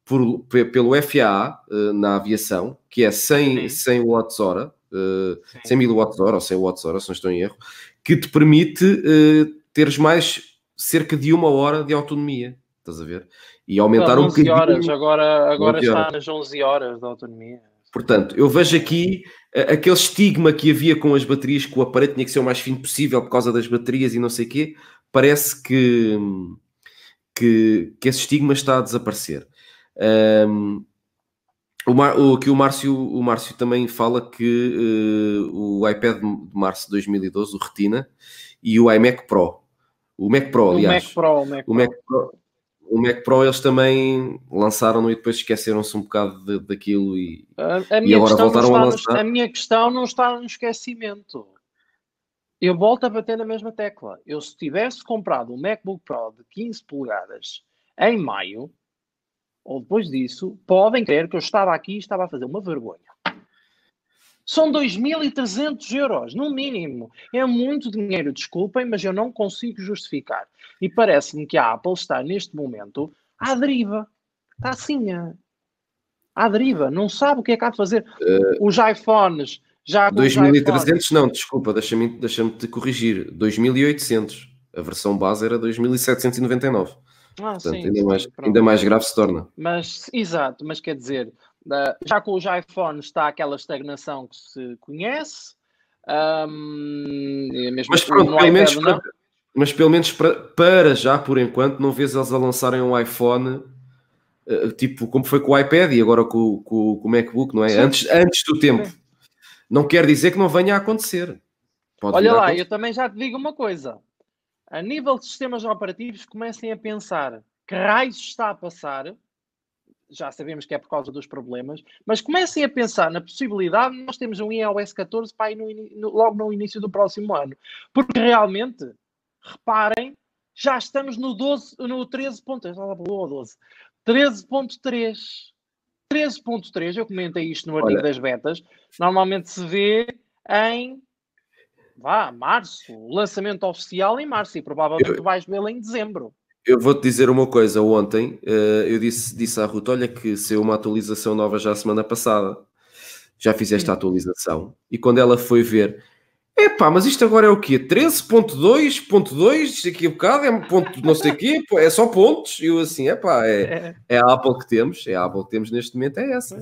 por, pelo FAA uh, na aviação, que é 100, 100 watts-hora, uh, 100 mil watts-hora ou 100 watts-hora, se não estou em erro, que te permite uh, teres mais cerca de uma hora de autonomia. Estás a ver? E aumentar um bocadinho. horas, agora, agora está nas 11 horas de autonomia. Portanto, eu vejo aqui uh, aquele estigma que havia com as baterias, que o aparelho tinha que ser o mais fino possível por causa das baterias e não sei o quê, parece que, que, que esse estigma está a desaparecer. Um, o, Mar, o, que o Márcio, o Márcio também fala que uh, o iPad de março de 2012, o Retina, e o iMac Pro, o Mac Pro, aliás, o Mac Pro, o Mac Pro, o Mac Pro o Mac Pro eles também lançaram e depois esqueceram-se um bocado de, daquilo e, a, a e agora voltaram a lançar. No, a minha questão não está no esquecimento. Eu volto a bater na mesma tecla. Eu se tivesse comprado um MacBook Pro de 15 polegadas em maio, ou depois disso, podem crer que eu estava aqui e estava a fazer uma vergonha. São 2.300 euros, no mínimo. É muito dinheiro, desculpem, mas eu não consigo justificar. E parece-me que a Apple está, neste momento, à deriva. Está assim, à deriva. Não sabe o que é que há de fazer. Uh, os iPhones já. 2.300 não, desculpa, deixa-me deixa te corrigir. 2.800. A versão base era 2.799. Ah, Portanto, sim, ainda, sim, mais, ainda mais grave se torna. Mas, exato, mas quer dizer, já com os iPhones está aquela estagnação que se conhece. Um, mas pronto, pelo menos, para, mas pelo menos para, para, já, por enquanto, não vês eles a lançarem um iPhone uh, tipo como foi com o iPad e agora com, com, com o MacBook, não é? Antes, antes do tempo. Sim. Não quer dizer que não venha a acontecer. Pode Olha lá, acontecer. eu também já te digo uma coisa. A nível de sistemas operativos, comecem a pensar que raios está a passar já sabemos que é por causa dos problemas, mas comecem a pensar na possibilidade de nós termos um iOS 14 para ir no, no, logo no início do próximo ano. Porque realmente, reparem, já estamos no 12, no 13.3. 13.3. 13.3, eu comentei isto no artigo Olha. das betas, normalmente se vê em vá, março, lançamento oficial em março, e provavelmente eu... vais vê-lo em dezembro. Eu vou-te dizer uma coisa. Ontem uh, eu disse, disse à Ruth: Olha, que saiu uma atualização nova já a semana passada. Já fiz esta hum. atualização. E quando ela foi ver, epá, mas isto agora é o quê? 13.2.2? Isto aqui a bocado é ponto não sei o quê, é só pontos. E eu assim, epá, é, é, é a Apple que temos, é a Apple que temos neste momento, é essa.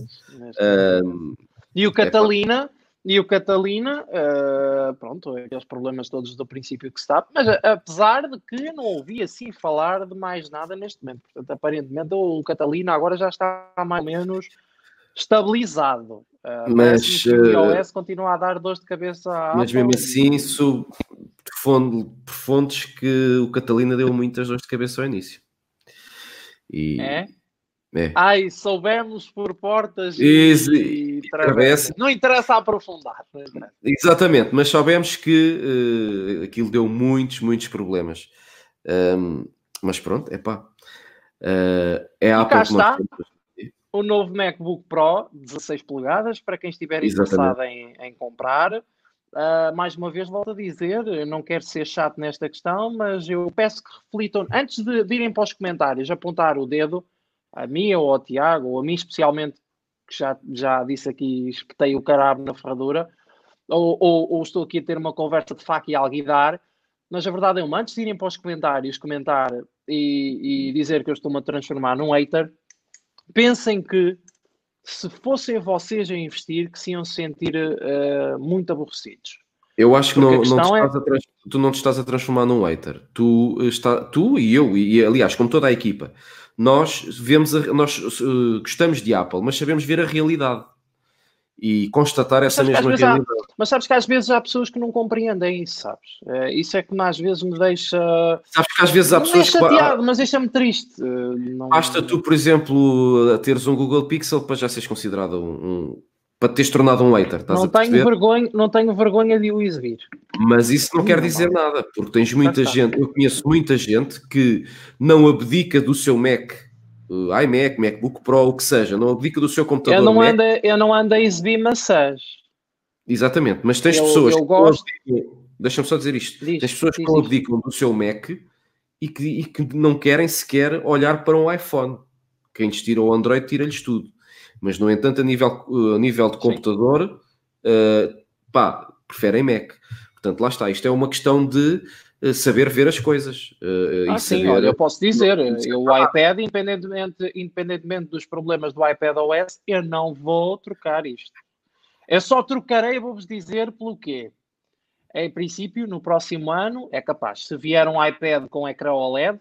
Um, e o Catalina. E o Catalina, uh, pronto, aqueles problemas todos do princípio que se está, mas apesar de que não ouvi assim falar de mais nada neste momento. Portanto, aparentemente o Catalina agora já está mais ou menos estabilizado. Uh, mas o iOS uh, continua a dar dores de cabeça à Mas mesmo assim, isso por fontes que o Catalina deu muitas dores de cabeça ao início. E, é? É. Ai, soubemos por portas e, e, e travessas. Não interessa aprofundar. Não interessa. Exatamente, mas soubemos que uh, aquilo deu muitos, muitos problemas. Um, mas pronto, é pá. Uh, é a Apple está o novo MacBook Pro 16 polegadas para quem estiver interessado em, em, comprar. Uh, mais uma vez, volto a dizer, não quero ser chato nesta questão, mas eu peço que reflitam, antes de, de irem para os comentários, apontar o dedo a mim ou ao Tiago, ou a mim especialmente, que já, já disse aqui, espetei o carabo na ferradura, ou, ou, ou, estou aqui a ter uma conversa de faca e alguidar, mas a verdade é uma, antes de irem para os comentários comentar e, e dizer que eu estou-me a transformar num hater, pensem que se fossem vocês a investir, que se iam se sentir uh, muito aborrecidos. Eu acho que não, não é... tu não te estás a transformar num hater. Tu, está, tu e eu, e aliás, como toda a equipa, nós vemos a, nós uh, gostamos de Apple, mas sabemos ver a realidade e constatar essa mesma realidade. Há, mas sabes que às vezes há pessoas que não compreendem isso, sabes? É, isso é que às vezes me deixa. Sabes que às vezes há pessoas é chateado, que. mas deixa-me triste. Não... Basta tu, por exemplo, teres um Google Pixel para já seres considerado um. um para teres tornado um hater, não tenho vergonha Não tenho vergonha de o exibir. Mas isso não, não quer dizer não. nada, porque tens muita gente, eu conheço muita gente que não abdica do seu Mac iMac, MacBook Pro, o que seja, não abdica do seu computador. Eu não, Mac. ando, eu não ando a exibir maçãs. Exatamente, mas tens eu, pessoas eu gosto... deixa-me só dizer isto, diz, tens pessoas diz, que abdicam do seu Mac e que, e que, não querem sequer olhar para um iPhone. Quem lhes tira o Android tira-lhes tudo. Mas, no entanto, a nível, a nível de computador, uh, pá, preferem Mac. Portanto, lá está. Isto é uma questão de eh, saber ver as coisas. Uh, ah, sim, saber... olha, eu posso dizer, eu, o iPad, independentemente, independentemente dos problemas do iPad OS, eu não vou trocar isto. Eu só trocarei, vou-vos dizer, pelo quê? Em princípio, no próximo ano, é capaz. Se vier um iPad com ecrã OLED,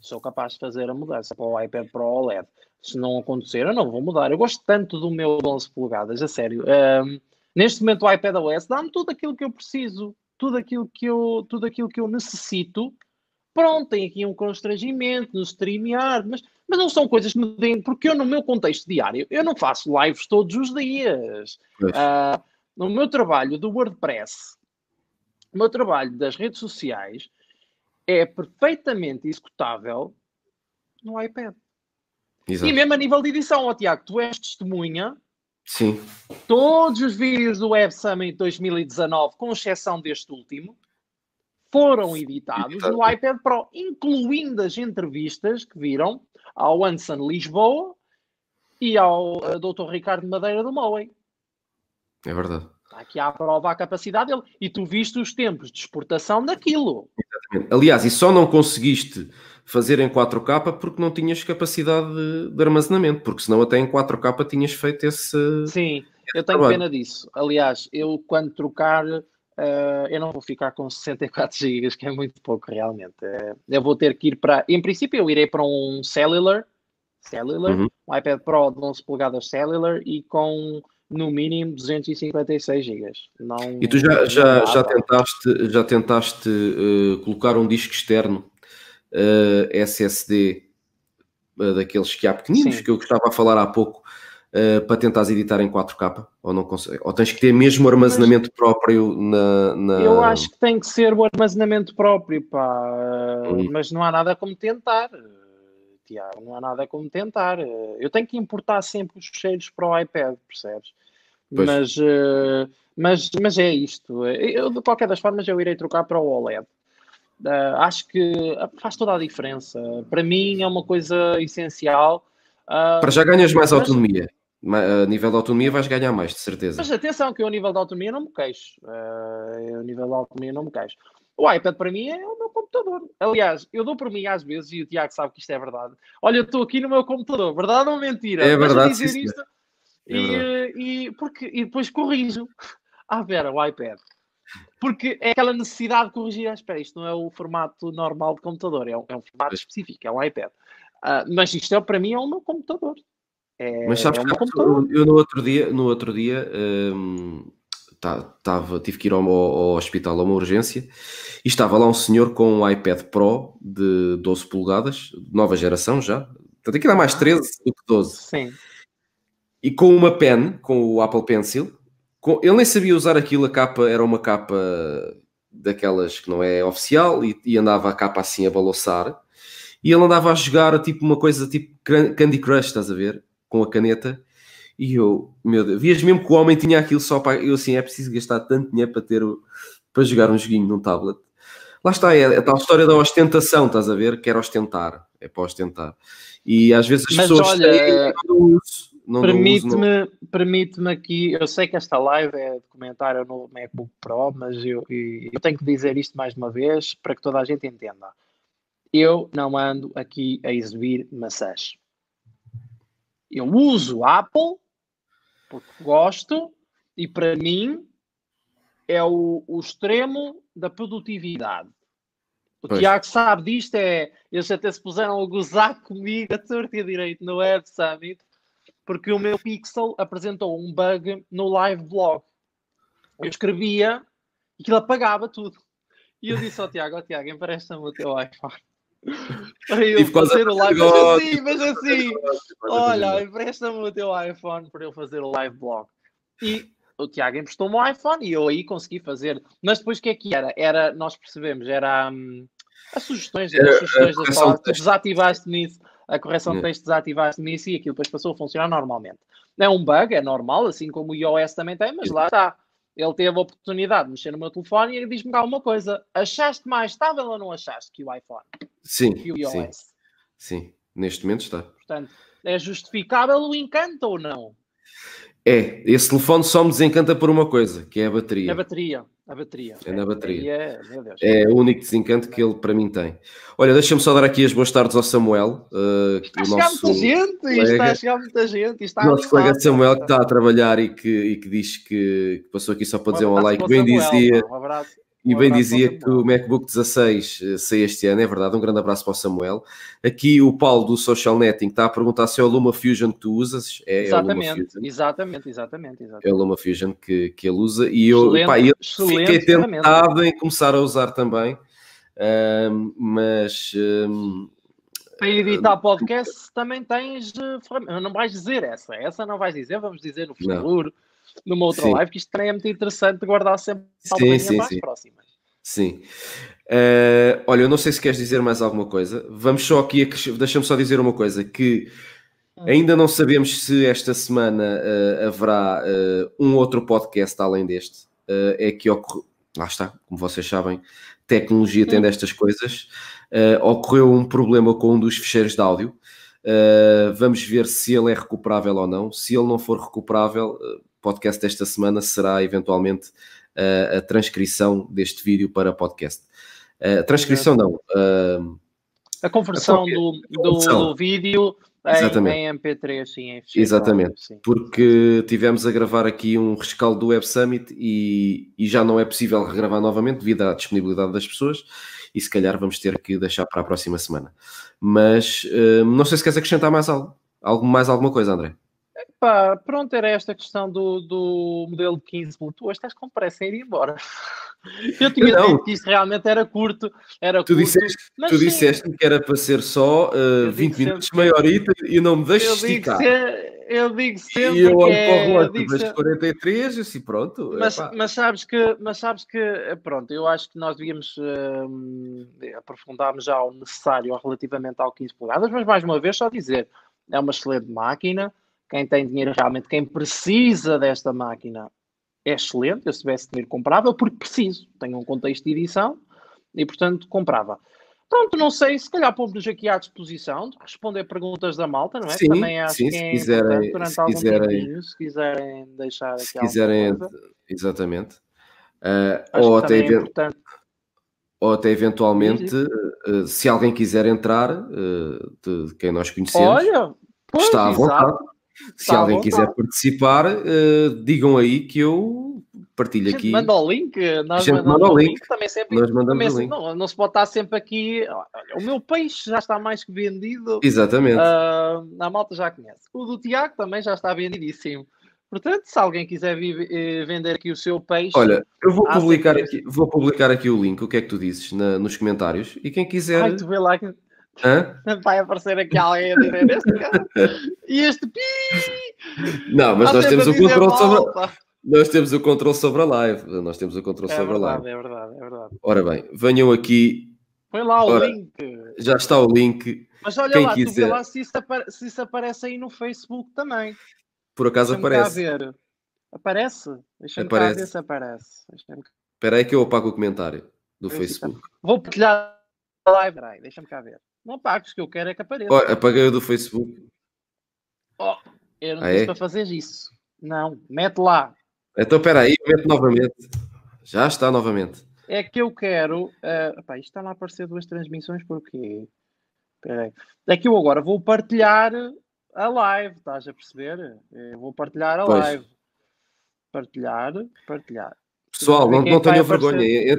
sou capaz de fazer a mudança para o iPad Pro OLED. Se não acontecer, eu não vou mudar. Eu gosto tanto do meu 11 polegadas, a sério. Um, neste momento, o iPad OS dá-me tudo aquilo que eu preciso tudo aquilo que eu, tudo aquilo que eu necessito, pronto, tem aqui um constrangimento no StreamYard, mas, mas não são coisas que me deem, porque eu no meu contexto diário, eu não faço lives todos os dias. Uh, no meu trabalho do WordPress, o meu trabalho das redes sociais é perfeitamente executável no iPad. Exato. E mesmo a nível de edição, ó, Tiago, tu és testemunha Sim. Todos os vídeos do Web Summit 2019, com exceção deste último, foram editados Editado. no iPad Pro, incluindo as entrevistas que viram ao Anson Lisboa e ao uh, Dr. Ricardo Madeira do Moen. É verdade. Está aqui à prova a capacidade dele. E tu viste os tempos de exportação daquilo. Exatamente. Aliás, e só não conseguiste fazer em 4K porque não tinhas capacidade de, de armazenamento, porque senão até em 4K tinhas feito esse. Sim, eu tenho trabalho. pena disso. Aliás, eu quando trocar. Uh, eu não vou ficar com 64 GB, que é muito pouco realmente. Uh, eu vou ter que ir para. Em princípio, eu irei para um cellular, cellular uhum. um iPad Pro de 11 polegadas cellular e com no mínimo 256 GB. Não, e tu já, já, já tentaste, já tentaste uh, colocar um disco externo uh, SSD uh, daqueles que há pequeninos, Sim. que eu estava a falar há pouco, uh, para tentares editar em 4K? Ou, não consegue? ou tens que ter mesmo armazenamento próprio na, na, Eu acho que tem que ser o armazenamento próprio, pá. Hum. Mas não há nada como tentar. Tiago, não há nada como tentar. Eu tenho que importar sempre os fecheiros para o iPad, percebes? Mas, mas, mas é isto. Eu, de qualquer das formas, eu irei trocar para o OLED. Uh, acho que faz toda a diferença. Para mim é uma coisa essencial. Uh, Para já ganhas mais mas, autonomia. A nível de autonomia vais ganhar mais, de certeza. Mas atenção que eu a nível de autonomia não me queixo. Uh, a nível de autonomia não me queixo. O iPad para mim é o meu computador. Aliás, eu dou por mim às vezes, e o Tiago sabe que isto é verdade. Olha, eu estou aqui no meu computador, verdade ou mentira? É verdade, dizer sim, isto, é e, verdade. E, porque, e depois corrijo. Ah, Vera, o iPad. Porque é aquela necessidade de corrigir. Ah, espera, isto não é o formato normal de computador, é um, é um formato específico, é um iPad. Uh, mas isto é, para mim é o meu computador. É, mas sabes é que computador. eu no outro dia, no outro dia um, tá, tava, tive que ir ao, ao, hospital a uma urgência e estava lá um senhor com um iPad Pro de 12 polegadas, nova geração já, portanto aqui dá mais 13 ah. do que 12. Sim. E com uma pen, com o Apple Pencil, ele nem sabia usar aquilo, a capa era uma capa daquelas que não é oficial e, e andava a capa assim a balançar e ele andava a jogar tipo uma coisa tipo Candy Crush, estás a ver? Com a caneta e eu, meu Deus, vias mesmo que o homem tinha aquilo só para. Eu assim, é preciso gastar tanto dinheiro para ter para jogar um joguinho num tablet. Lá está, é a tal história da ostentação, estás a ver? Quer ostentar, é para ostentar. E às vezes as Mas pessoas olha... têm, não permite-me permite aqui, eu sei que esta live é de comentário no MacBook Pro, mas eu, eu tenho que dizer isto mais uma vez para que toda a gente entenda. Eu não ando aqui a exibir maçãs. Eu uso Apple porque gosto e para mim é o, o extremo da produtividade. O pois. Tiago sabe disto, é, eles até se puseram a gozar comigo a torta e a direito no Web Summit, porque o meu Pixel apresentou um bug no live blog. Eu escrevia e aquilo apagava tudo. E eu disse ao Tiago, oh, Tiago, empresta-me o teu iPhone. Para eu fazer o live. Mas assim, mas assim, olha, empresta-me o teu iPhone para eu fazer o live blog. E o Tiago emprestou-me o iPhone e eu aí consegui fazer. Mas depois o que é que era? Era, nós percebemos, era hum, as sugestões, as sugestões da sala, tu desativaste-me isso, a correção de texto desativaste-me isso e aquilo depois passou a funcionar normalmente. É um bug, é normal, assim como o iOS também tem, mas lá está. Ele teve a oportunidade de mexer no meu telefone e ele diz-me alguma coisa. Achaste mais estável ou não achaste que o iPhone? Sim. Que o iOS? Sim, sim. neste momento está. Portanto, é justificável o encanto ou não? É, esse telefone só me desencanta por uma coisa, que é a bateria. A bateria, a bateria. É na bateria. É, é, o único desencanto que ele para mim tem. Olha, deixa-me só dar aqui as boas tardes ao Samuel. Uh, está a chegar muita gente, colega, está a chegar muita gente. Está nosso colega Samuel que está a trabalhar e que, e que diz que, que passou aqui só para dizer um like. Bem dizia. Um abraço. E bem dizia que o MacBook 16 eh, sai este ano, é verdade. Um grande abraço para o Samuel. Aqui o Paulo do Social Netting está a perguntar se é o Luma Fusion que tu usas. É, exatamente, é o Luma Fusion. exatamente, exatamente, exatamente. É o Luma Fusion que, que ele usa. E eu, excelente, pá, eu fiquei tentado em começar a usar também, mas. Para editar podcast também tens uh, não vais dizer essa, essa não vais dizer, vamos dizer no futuro. Não numa outra sim. live, que isto também é muito interessante guardar sempre sim, sim, mais sim. próximas. Sim. Uh, olha, eu não sei se queres dizer mais alguma coisa. Vamos só aqui, deixa-me só dizer uma coisa, que hum. ainda não sabemos se esta semana uh, haverá uh, um outro podcast além deste. é que ocorre... Lá está, como vocês sabem, tecnologia tem destas coisas. ocorreu um problema com um dos ficheiros de áudio. vamos ver se ele é recuperável ou não. Se ele não for recuperável, podcast desta semana será eventualmente uh, a transcrição deste vídeo para podcast. Uh, transcrição não. A conversão a do, do, do, vídeo Exatamente. Em, em MP3, sim. Em Exatamente, sim. porque tivemos a gravar aqui um rescaldo do Web Summit e, e já não é possível regravar novamente devido à disponibilidade das pessoas e se calhar vamos ter que deixar para a próxima semana. Mas uh, não sei se queres acrescentar mais algo, algo mais alguma coisa, André. Pá, pronto, era esta questão do, do modelo 15 Bluetooth. Estás com pressa em ir embora. Eu tinha não. dito que isto realmente era curto. Era tu curto, disseste, tu disseste que era para ser só uh, 20 minutos, meia horita e não me deixes esticar. Eu digo sempre e eu olho é, para o relógio, mas 43 e assim pronto. Mas, mas, sabes que, mas sabes que, eh, pronto, eu acho que nós devíamos uh, aprofundar já o necessário relativamente ao 15 polegadas, mas mais uma vez só dizer, é uma excelente máquina, quem tem dinheiro realmente, quem precisa desta máquina é excelente. Eu, se tivesse dinheiro, comprava, porque preciso. Tenho um contexto de edição e, portanto, comprava. Pronto, não sei, se calhar pomos-nos aqui à disposição de responder perguntas da malta, não é? Sim, Também acho sim, que é quiserem, durante se algum quiserem, se quiserem deixar aqui se quiserem, exatamente. Uh, ou, até é ou até eventualmente, uh, se alguém quiser entrar, uh, de, de, quem nós conhecemos, Olha, pois, está à vontade. Se tá alguém quiser participar, uh, digam aí que eu partilho aqui. Manda o link, nós mandamos manda o link. link. Também sempre, nós mandamos também, o link. Não, não, se pode estar sempre aqui. o meu peixe já está mais que vendido. Exatamente. Uh, a malta já conhece. O do Tiago também já está vendidíssimo. Portanto, se alguém quiser eh, vender aqui o seu peixe. Olha, eu vou publicar, aqui, vou publicar aqui o link, o que é que tu dizes na, nos comentários. E quem quiser. Ai, tu vê lá que Hã? Vai aparecer aqui alguém a dizer este cara. E este pi. Não, mas nós temos o controle sobre. Nós temos o controle sobre a live. Nós temos o controle é sobre verdade, a live. É verdade, é verdade. Ora bem, venham aqui. Põe lá o Ora, link. Já está o link. Mas olha Quem lá, quiser... tu vê lá se isso, se isso aparece aí no Facebook também. Por acaso aparece. ver. Aparece? Deixa-me aparece. ver se aparece. Espera aí que eu apago o comentário do Facebook. Vou partilhar a live. Deixa-me cá ver. Não apagues, que eu quero é que apareça. Oh, apaguei o do Facebook. Oh, Eu não ah, disse é? para fazer isso. Não, mete lá. Então espera aí, mete novamente. Já está novamente. É que eu quero. Uh, epá, isto está lá a aparecer duas transmissões, aí. É que eu agora vou partilhar a live, estás a perceber? Eu vou partilhar a pois. live. Partilhar, partilhar. Pessoal, não, não tenham vergonha.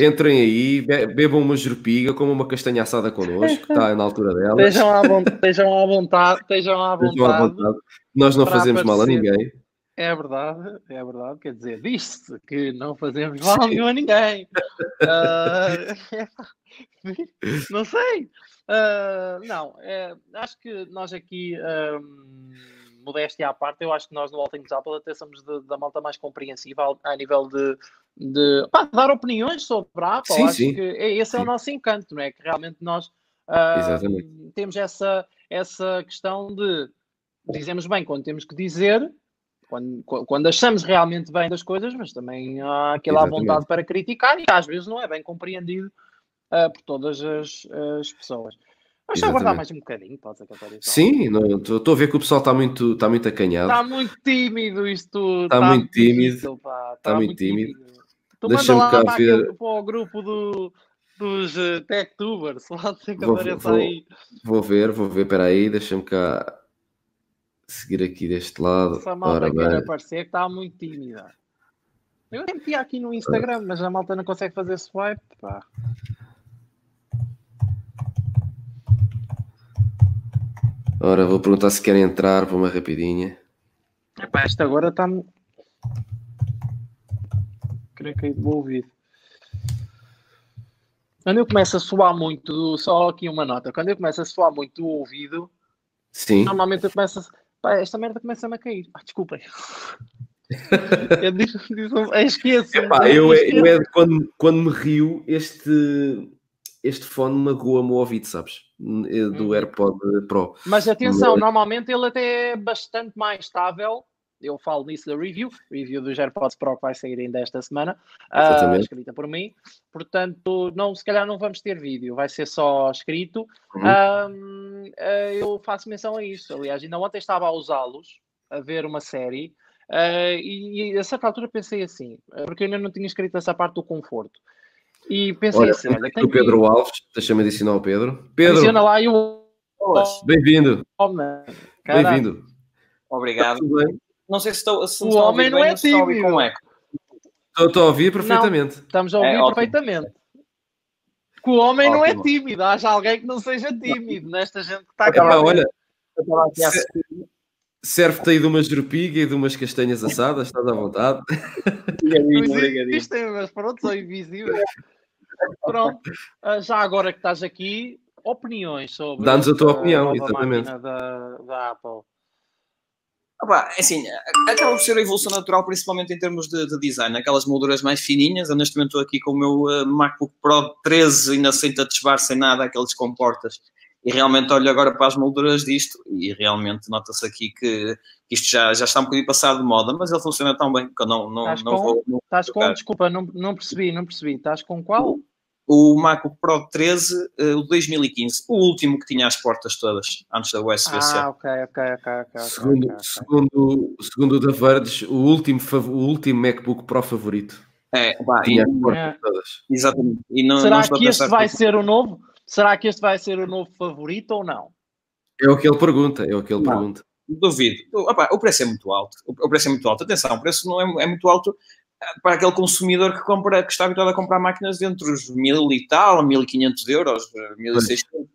Entrem aí, bebam uma jerpiga, como uma castanha assada connosco, que está na altura dela. Estejam à, vontade, estejam à vontade. Estejam à vontade. Nós não fazemos mal a ninguém. É verdade, é verdade. Quer dizer, diz-se que não fazemos mal a ninguém. Uh, não sei. Uh, não, é, acho que nós aqui, um, modéstia à parte, eu acho que nós no All Things Apple até somos de, da malta mais compreensiva a, a nível de, de pá, dar opiniões sobre a Apple. Sim, acho sim. que é, esse é o nosso encanto, não é? Que realmente nós uh, temos essa, essa questão de dizemos bem quando temos que dizer. Quando, quando achamos realmente bem das coisas, mas também há aquela Exatamente. vontade para criticar e às vezes não é bem compreendido uh, por todas as, as pessoas. Mas só aguardar mais um bocadinho, pode ser que apareça. Sim, estou a ver que o pessoal está muito, tá muito acanhado. Está muito tímido isto. Está, tá muito tímido. Está tá muito, tímido. tímido. Tu Deixa-me cá para ver. Aquele, para o grupo do, dos uh, TechTubers. Lá que vou, vou, aí. Vou ver, vou ver. Espera aí, deixa-me cá seguir aqui deste lado. Essa malta quer aparecer que está muito tímida. Eu meti aqui no Instagram, mas a malta não consegue fazer swipe. Pá. Ora, vou perguntar se querem entrar para uma rapidinha. Epá, esta agora está. Creio que é do ouvido. Quando eu começo a soar muito, só aqui uma nota, quando eu começo a soar muito do ouvido, Sim. normalmente eu começo a. Pá, esta merda começa-me a cair. Ah, desculpem. eu disse, disse, esqueço. Epá, eu, eu, é quando, quando me rio, este este fone magoa-me o ouvido, sabes? Eh, do hum. AirPod Pro. Mas atenção, Mas... normalmente ele até é bastante mais estável. Eu falo nisso da review, review dos AirPods Pro que vai sair ainda esta semana, uh, escrita por mim. Portanto, não, se calhar não vamos ter vídeo, vai ser só escrito. Uhum. Uh, eu faço menção a isso. Aliás, ainda ontem estava a usá-los, a ver uma série, uh, e, e a certa altura pensei assim, porque eu ainda não tinha escrito essa parte do conforto. E pensei olha, assim, olha, o Pedro que... Alves, deixa-me adicionar o Pedro. Pedro, adiciona lá e o... Bem-vindo. Bem-vindo. Obrigado. Não sei se estou se O homem não é tímido. Com eco. Estou a ouvir perfeitamente. Não, estamos a ouvir é, perfeitamente. Que o homem ótimo. não é tímido. Haja alguém que não seja tímido nesta gente que está aqui. olha, serve-te aí de uma jerupiga e de umas castanhas assadas, estás à vontade. Isto é, mas pronto, são invisíveis. Pronto, ah, já agora que estás aqui, opiniões sobre. Dá-nos a tua opinião, exatamente. Da, da Apple. Opa, é assim, acaba por ser a evolução natural, principalmente em termos de, de, design, aquelas molduras mais fininhas. Eu neste momento estou aqui com o meu uh, MacBook Pro 13, ainda sem touch sem nada, aqueles comportas. E realmente olho agora para as molduras disto e realmente nota-se aqui que isto já, já está um bocadinho passado de moda, mas ele funciona tão bem que eu não, não, estás não com, vou. Não estás com, desculpa, não, não percebi, não percebi. Estás com qual? O MacBook Pro 13, eh, o 2015, o último que tinha as portas todas, antes da USB-C. Ah, ok, ok, ok. okay segundo, okay, okay. segundo, segundo o da Verge, o último, o último MacBook Pro favorito. É, vai. tinha as portas é. todas. Exatamente. E não, Será não que este vai ser o novo? Será que este vai ser o novo favorito ou não? É o que ele pergunta, é o que ele não. pergunta. Duvido. Opa, o preço é muito alto. O preço é muito alto. Atenção, o preço não é, é muito alto para aquele consumidor que, compra, que está habituado a comprar máquinas entre os mil e tal, 1500 euros, 1600.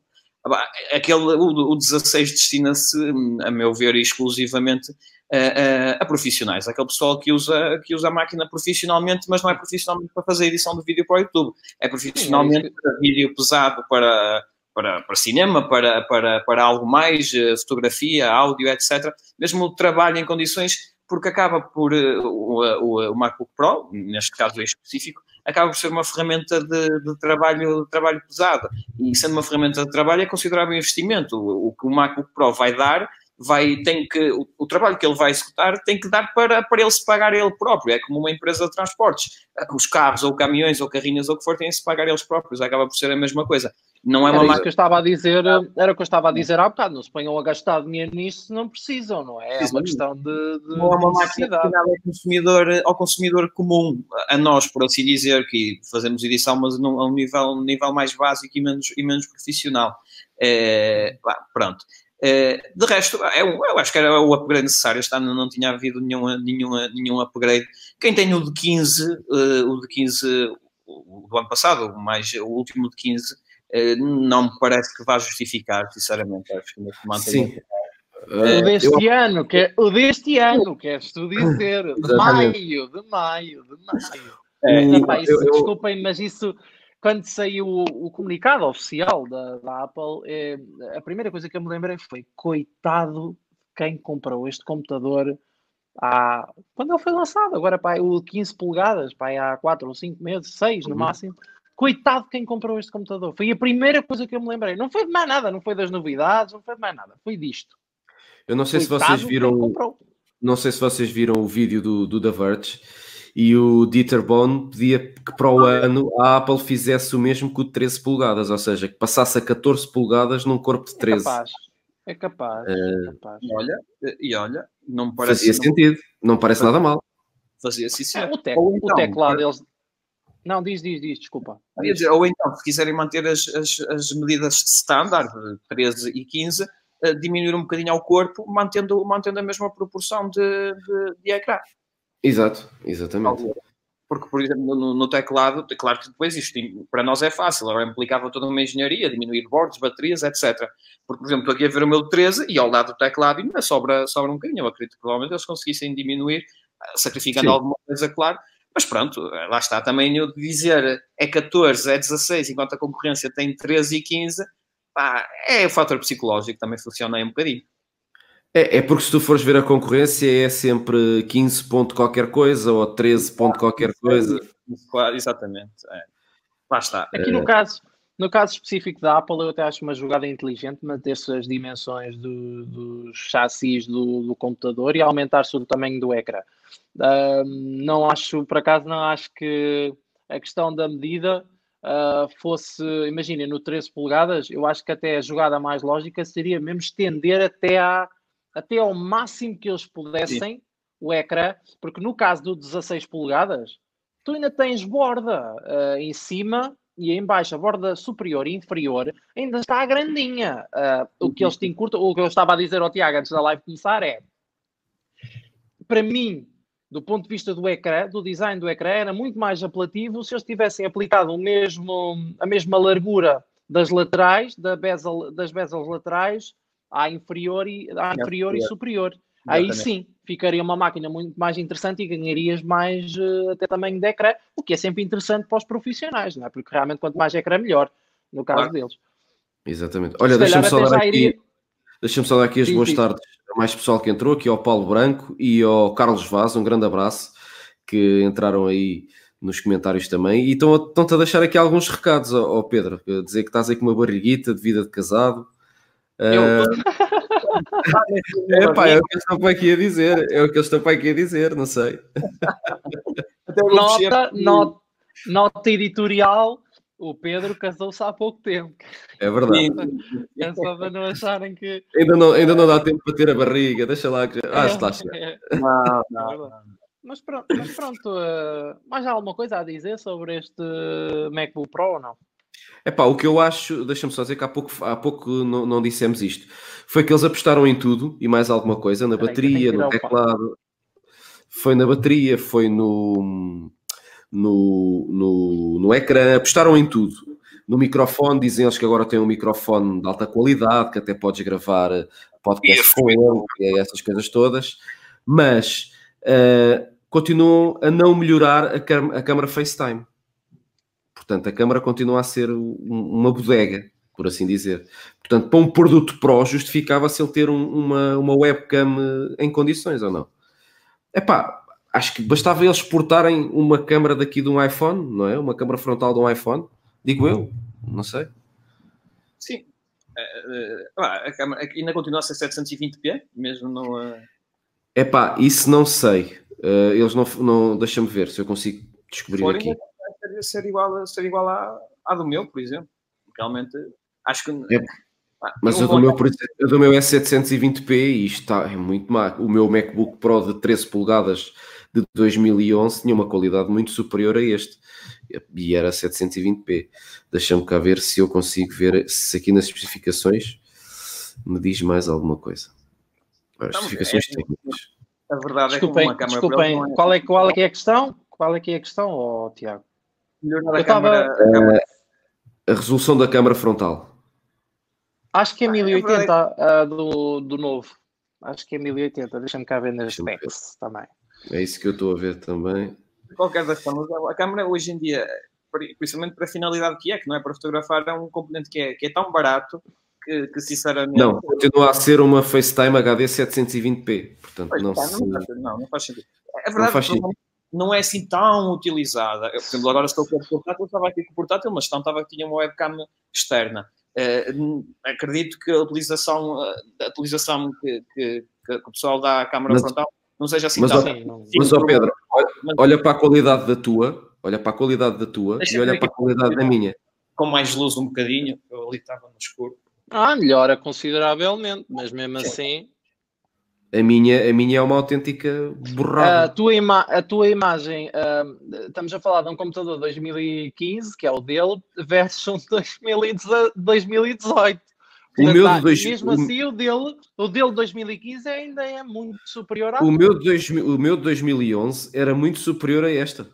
Aquele, o, o 16 destina-se, a meu ver, exclusivamente a, a, a, profissionais. Aquele pessoal que usa, que usa a máquina profissionalmente, mas não é profissionalmente para fazer edição de vídeo para o YouTube. É profissionalmente Sim, é para vídeo pesado, para, para, para cinema, para, para, para algo mais, eh, fotografia, áudio, etc. Mesmo o trabalho em condições, porque acaba por uh, o, o, MacBook Pro, neste caso em específico, acaba por ser uma ferramenta de, de, trabalho, de trabalho pesado. E sendo uma ferramenta de trabalho é considerável investimento. O, o que o MacBook Pro vai dar vai, tem que, o, o, trabalho que ele vai executar tem que dar para, para ele se pagar ele próprio. É como uma empresa de transportes. Os carros, ou caminhões, ou carrinhas, ou o que for, têm que se pagar eles próprios. Acaba por ser a mesma coisa. Não é uma era que eu estava a dizer, era o que eu estava a dizer há bocado, não se ponham a gastar dinheiro nisso se não precisam, não é? É uma questão de, de não é uma máquina ao consumidor, ao consumidor comum, a nós, por assim dizer, que fazemos edição, mas num, a um nível, um nível mais básico e menos, e menos profissional. É, pronto. É, de resto, é um, eu acho que era o upgrade necessário. Este ano não tinha havido nenhuma, nenhuma, nenhum upgrade. Quem tem o de 15, uh, eh, o de 15 o, do ano passado, mais o último de 15, eh, não me parece que vá justificar, sinceramente. Acho que mantém. Sim. Uh, o deste eu... ano, que é, o deste ano, queres tu dizer, de maio, de maio, de maio. É, Epá, isso, eu, eu... Desculpem, mas isso, quando saiu o, o comunicado oficial da, da Apple, é, a primeira coisa que eu me lembrei foi, coitado quem comprou este computador há, quando ele foi lançado, agora pá, o 15 polegadas, pá, há 4 ou 5 meses, 6 no uhum. máximo, Coitado quem comprou este computador. Foi a primeira coisa que eu me lembrei. Não foi de mais nada, não foi das novidades, não foi de mais nada. Foi disto. Eu não sei Coitado se vocês viram. Não sei se vocês viram o vídeo do, do The Verge e o Dieter Bohn pedia que para o ano a Apple fizesse o mesmo que o de 13 polegadas, ou seja, que passasse a 14 polegadas num corpo de 13. É capaz. É capaz. É, é capaz. E olha, e olha, não me parece. Fazia sentido, não parece nada mal. Fazia sim, sim. É, o, tec, então, o teclado, eles, não, diz, diz, diz, desculpa. Dizer, ou então, se quiserem manter as, as, as medidas standard, 13 e 15, uh, eh, diminuir um bocadinho ao corpo, mantendo, mantendo a mesma proporção de, de, de ecrã. Exato, exatamente. Porque, por exemplo, no, no, teclado, claro que depois isto para nós é fácil, agora implicava toda uma engenharia, diminuir bordos, baterias, etc. Porque, por exemplo, estou aqui a ver o meu 13 e ao lado do teclado ainda sobra, sobra um bocadinho. Eu acredito que provavelmente eles conseguissem diminuir, sacrificando Sim. alguma coisa, claro, mas pronto, lá está também eu dizer é 14, é 16, enquanto a concorrência tem 13 e 15, pá, é o fator psicológico também funciona aí um bocadinho. É, é porque se tu fores ver a concorrência é sempre 15 ponto qualquer coisa ou 13 ponto qualquer coisa. Exatamente. É. Lá está. Aqui no caso, no caso específico da Apple, eu até acho uma jogada inteligente manter-se as dimensões do, dos chassis do, do computador e aumentar-se o tamanho do ecrã. Uh, não acho, por acaso, não acho que a questão da medida uh, fosse, imagina, no 13 polegadas, eu acho que até a jogada mais lógica seria mesmo estender até, à, até ao máximo que eles pudessem Sim. o ecrã, porque no caso do 16 polegadas, tu ainda tens borda uh, em cima e em baixo, a borda superior e inferior ainda está grandinha. Uh, o que eles te encurtam, o que eu estava a dizer ao Tiago antes da live começar é para mim, do ponto de vista do ecrã, do design do ecrã, era muito mais apelativo se eles tivessem aplicado o mesmo, a mesma largura das laterais, da bezel, das bezels laterais, à inferior e, à inferior e superior. Exatamente. Aí sim, ficaria uma máquina muito mais interessante e ganharias mais uh, até tamanho de ecrã, o que é sempre interessante para os profissionais, não é? Porque realmente quanto mais ecrã, melhor, no caso claro. deles. Exatamente. Olha, deixa-me só dar aqui... Iria... Deixa-me só dar aqui as sim, boas sim. tardes a mais pessoal que entrou, aqui ao Paulo Branco e ao Carlos Vaz, um grande abraço, que entraram aí nos comentários também. E estão-te a deixar aqui alguns recados, ao Pedro, dizer que estás aí com uma barriguita de vida de casado. Eu... Uh... é pá, é o que eles estão para aqui a dizer, é o que eles estão para aqui a dizer, não sei. nota, nota, nota editorial o Pedro casou-se há pouco tempo. É verdade. É só para não acharem que. Ainda não, ainda não dá tempo para ter a barriga, deixa lá que. Ah, está é, é. Não, não, Mas pronto, mas pronto uh, mais alguma coisa a dizer sobre este MacBook Pro ou não? É pá, o que eu acho, deixa-me só dizer que há pouco, há pouco não, não dissemos isto, foi que eles apostaram em tudo e mais alguma coisa, na bateria, no teclado, foi na bateria, foi no no, no, no ecrã, apostaram em tudo. No microfone, dizem eles que agora tem um microfone de alta qualidade, que até podes gravar eh, podcast com ele, e essas coisas todas, mas uh, continuam a não melhorar a, a câmara FaceTime. Portanto, a câmara continua a ser uma bodega, por assim dizer. Portanto, para um produto Pro, justificava-se ele ter um, uma, uma webcam eh, em condições ou não? É pá, acho que bastava eles exportarem uma câmera daqui de um iPhone, não é? Uma câmera frontal de um iPhone, digo eu, não sei. Sim. Uh, uh, a câmera ainda continua a ser 720p, mesmo não. Uh... É pá, isso não sei. Uh, eles não, não deixa-me ver se eu consigo descobrir aqui. Ser igual, ser igual à, à do meu, por exemplo. realmente acho que. É. Mas o do, meu, o do meu é 720p e está é muito má. O meu MacBook Pro de 13 polegadas de 2011 tinha uma qualidade muito superior a este e era 720p. Deixa-me cá ver se eu consigo ver se aqui nas especificações me diz mais alguma coisa. As especificações é, técnicas. A verdade desculpem, é que uma câmera desculpem, é... qual, é, qual é que é a questão? Qual é que é a questão, oh, Tiago? Melhorar a câmera... Uh, a resolução da câmara frontal. Acho que é 1080 uh, ah, do, do novo. Acho que é 1080. Deixa-me cá ver nas specs também. É isso que eu estou a ver também. De qualquer das formas, a câmera hoje em dia, principalmente para a finalidade que é, que não é para fotografar, é um componente que é, que é tão barato que, que, sinceramente. Não, continua a ser uma FaceTime HD 720p. Portanto, pois, não, tá, se... não, não, faz sentido. É verdade não, faz sentido. Não é assim tão utilizada. Eu, por exemplo, agora estou com o portátil, estava aqui com o portátil, mas não estava que tinha uma webcam externa. Uh, acredito que a utilização, a utilização que, que, que, o pessoal dá à câmara mas, frontal não seja assim mas, tão. Ó, mas, ó Pedro, olha, olha, para a qualidade da tua, olha para a qualidade da tua e olha para a qualidade da minha. Com mais luz um bocadinho, eu ali estava no escuro. Ah, melhora consideravelmente, mas mesmo assim. A minha, a minha é uma autêntica borrada. A tua, ima a tua imagem, uh, estamos a falar de um computador 2015, que é o dele, versus 2018. O meu de dois... Mesmo assim, o dele, o dele de 2015 ainda é muito superior à o meu, dois, o meu de 2011 era muito superior a esta.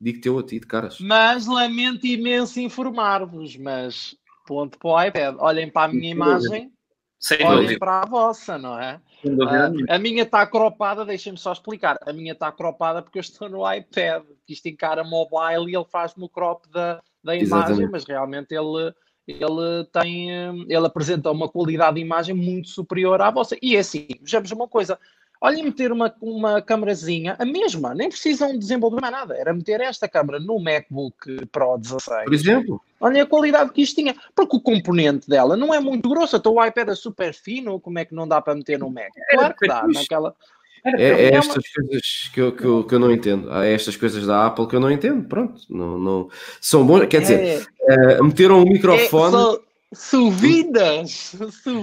Digo-te eu a ti, de caras. Mas lamento imenso informar-vos, mas ponto para o iPad. Olhem para a minha imagem, Sem olhem dúvida. para a vossa, não é? Uh, a minha está cropada, deixem-me só explicar. A minha está cropada porque eu estou no iPad, que isto encara mobile e ele faz-me o crop da, da imagem, Exatamente. mas realmente ele, ele tem, ele apresenta uma qualidade de imagem muito superior à vossa. E é assim, vejamos uma coisa, Olhem, meter uma, uma câmerazinha, a mesma, nem precisam desenvolver mais nada. Era meter esta câmera no MacBook Pro 16. Por exemplo. Olha a qualidade que isto tinha. Porque o componente dela não é muito grosso. Então o iPad é super fino, como é que não dá para meter no Mac? Claro que dá, naquela... É, é, é estas coisas que eu, que, eu, que eu não entendo. Há estas coisas da Apple que eu não entendo. Pronto, não, não... são bons. Quer dizer, é, uh, meteram um microfone. É, só Suvidas!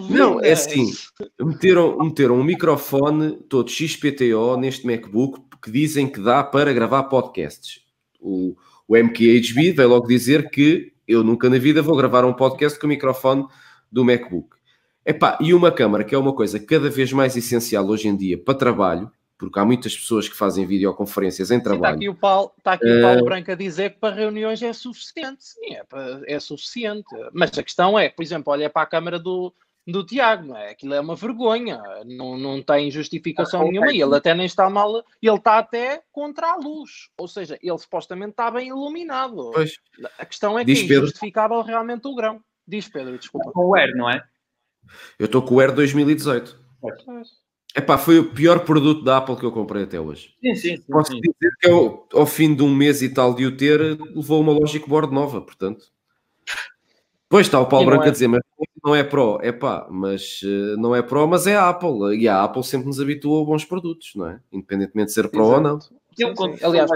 Não, é assim, meteram, meteram um microfone todo XPTO neste MacBook que dizem que dá para gravar podcasts. O, o MKHB veio logo dizer que eu nunca na vida vou gravar um podcast com o microfone do MacBook. Epá, e uma câmara, que é uma coisa cada vez mais essencial hoje em dia para trabalho, porque há muitas pessoas que fazem videoconferências em trabalho. Sim, está aqui o Paulo, está aqui o Paulo uh... Branco a dizer que para reuniões é suficiente. Sim, é, é suficiente. Mas a questão é, por exemplo, olha para a câmara do, do Tiago, não é? Aquilo é uma vergonha, não, não tem justificação nenhuma. E ele até nem está mal, ele está até contra a luz, ou seja, ele supostamente está bem iluminado. Pois. A questão é que Diz é injustificável realmente o grão. Diz Pedro, desculpa. Com o Air, não é? Eu estou com o Air 2018. Pois. Epá, foi o pior produto da Apple que eu comprei até hoje. Sim, sim. sim Posso sim. dizer que eu, ao fim de um mês e tal de o ter, levou uma Logic Board nova, portanto. Pois está o Paulo Branco é. a dizer, mas não é Pro, é pá, mas uh, não é Pro, mas é a Apple. E a Apple sempre nos habituou a bons produtos, não é? Independentemente de ser Pro Exato. ou não. Sim, sim. Aliás,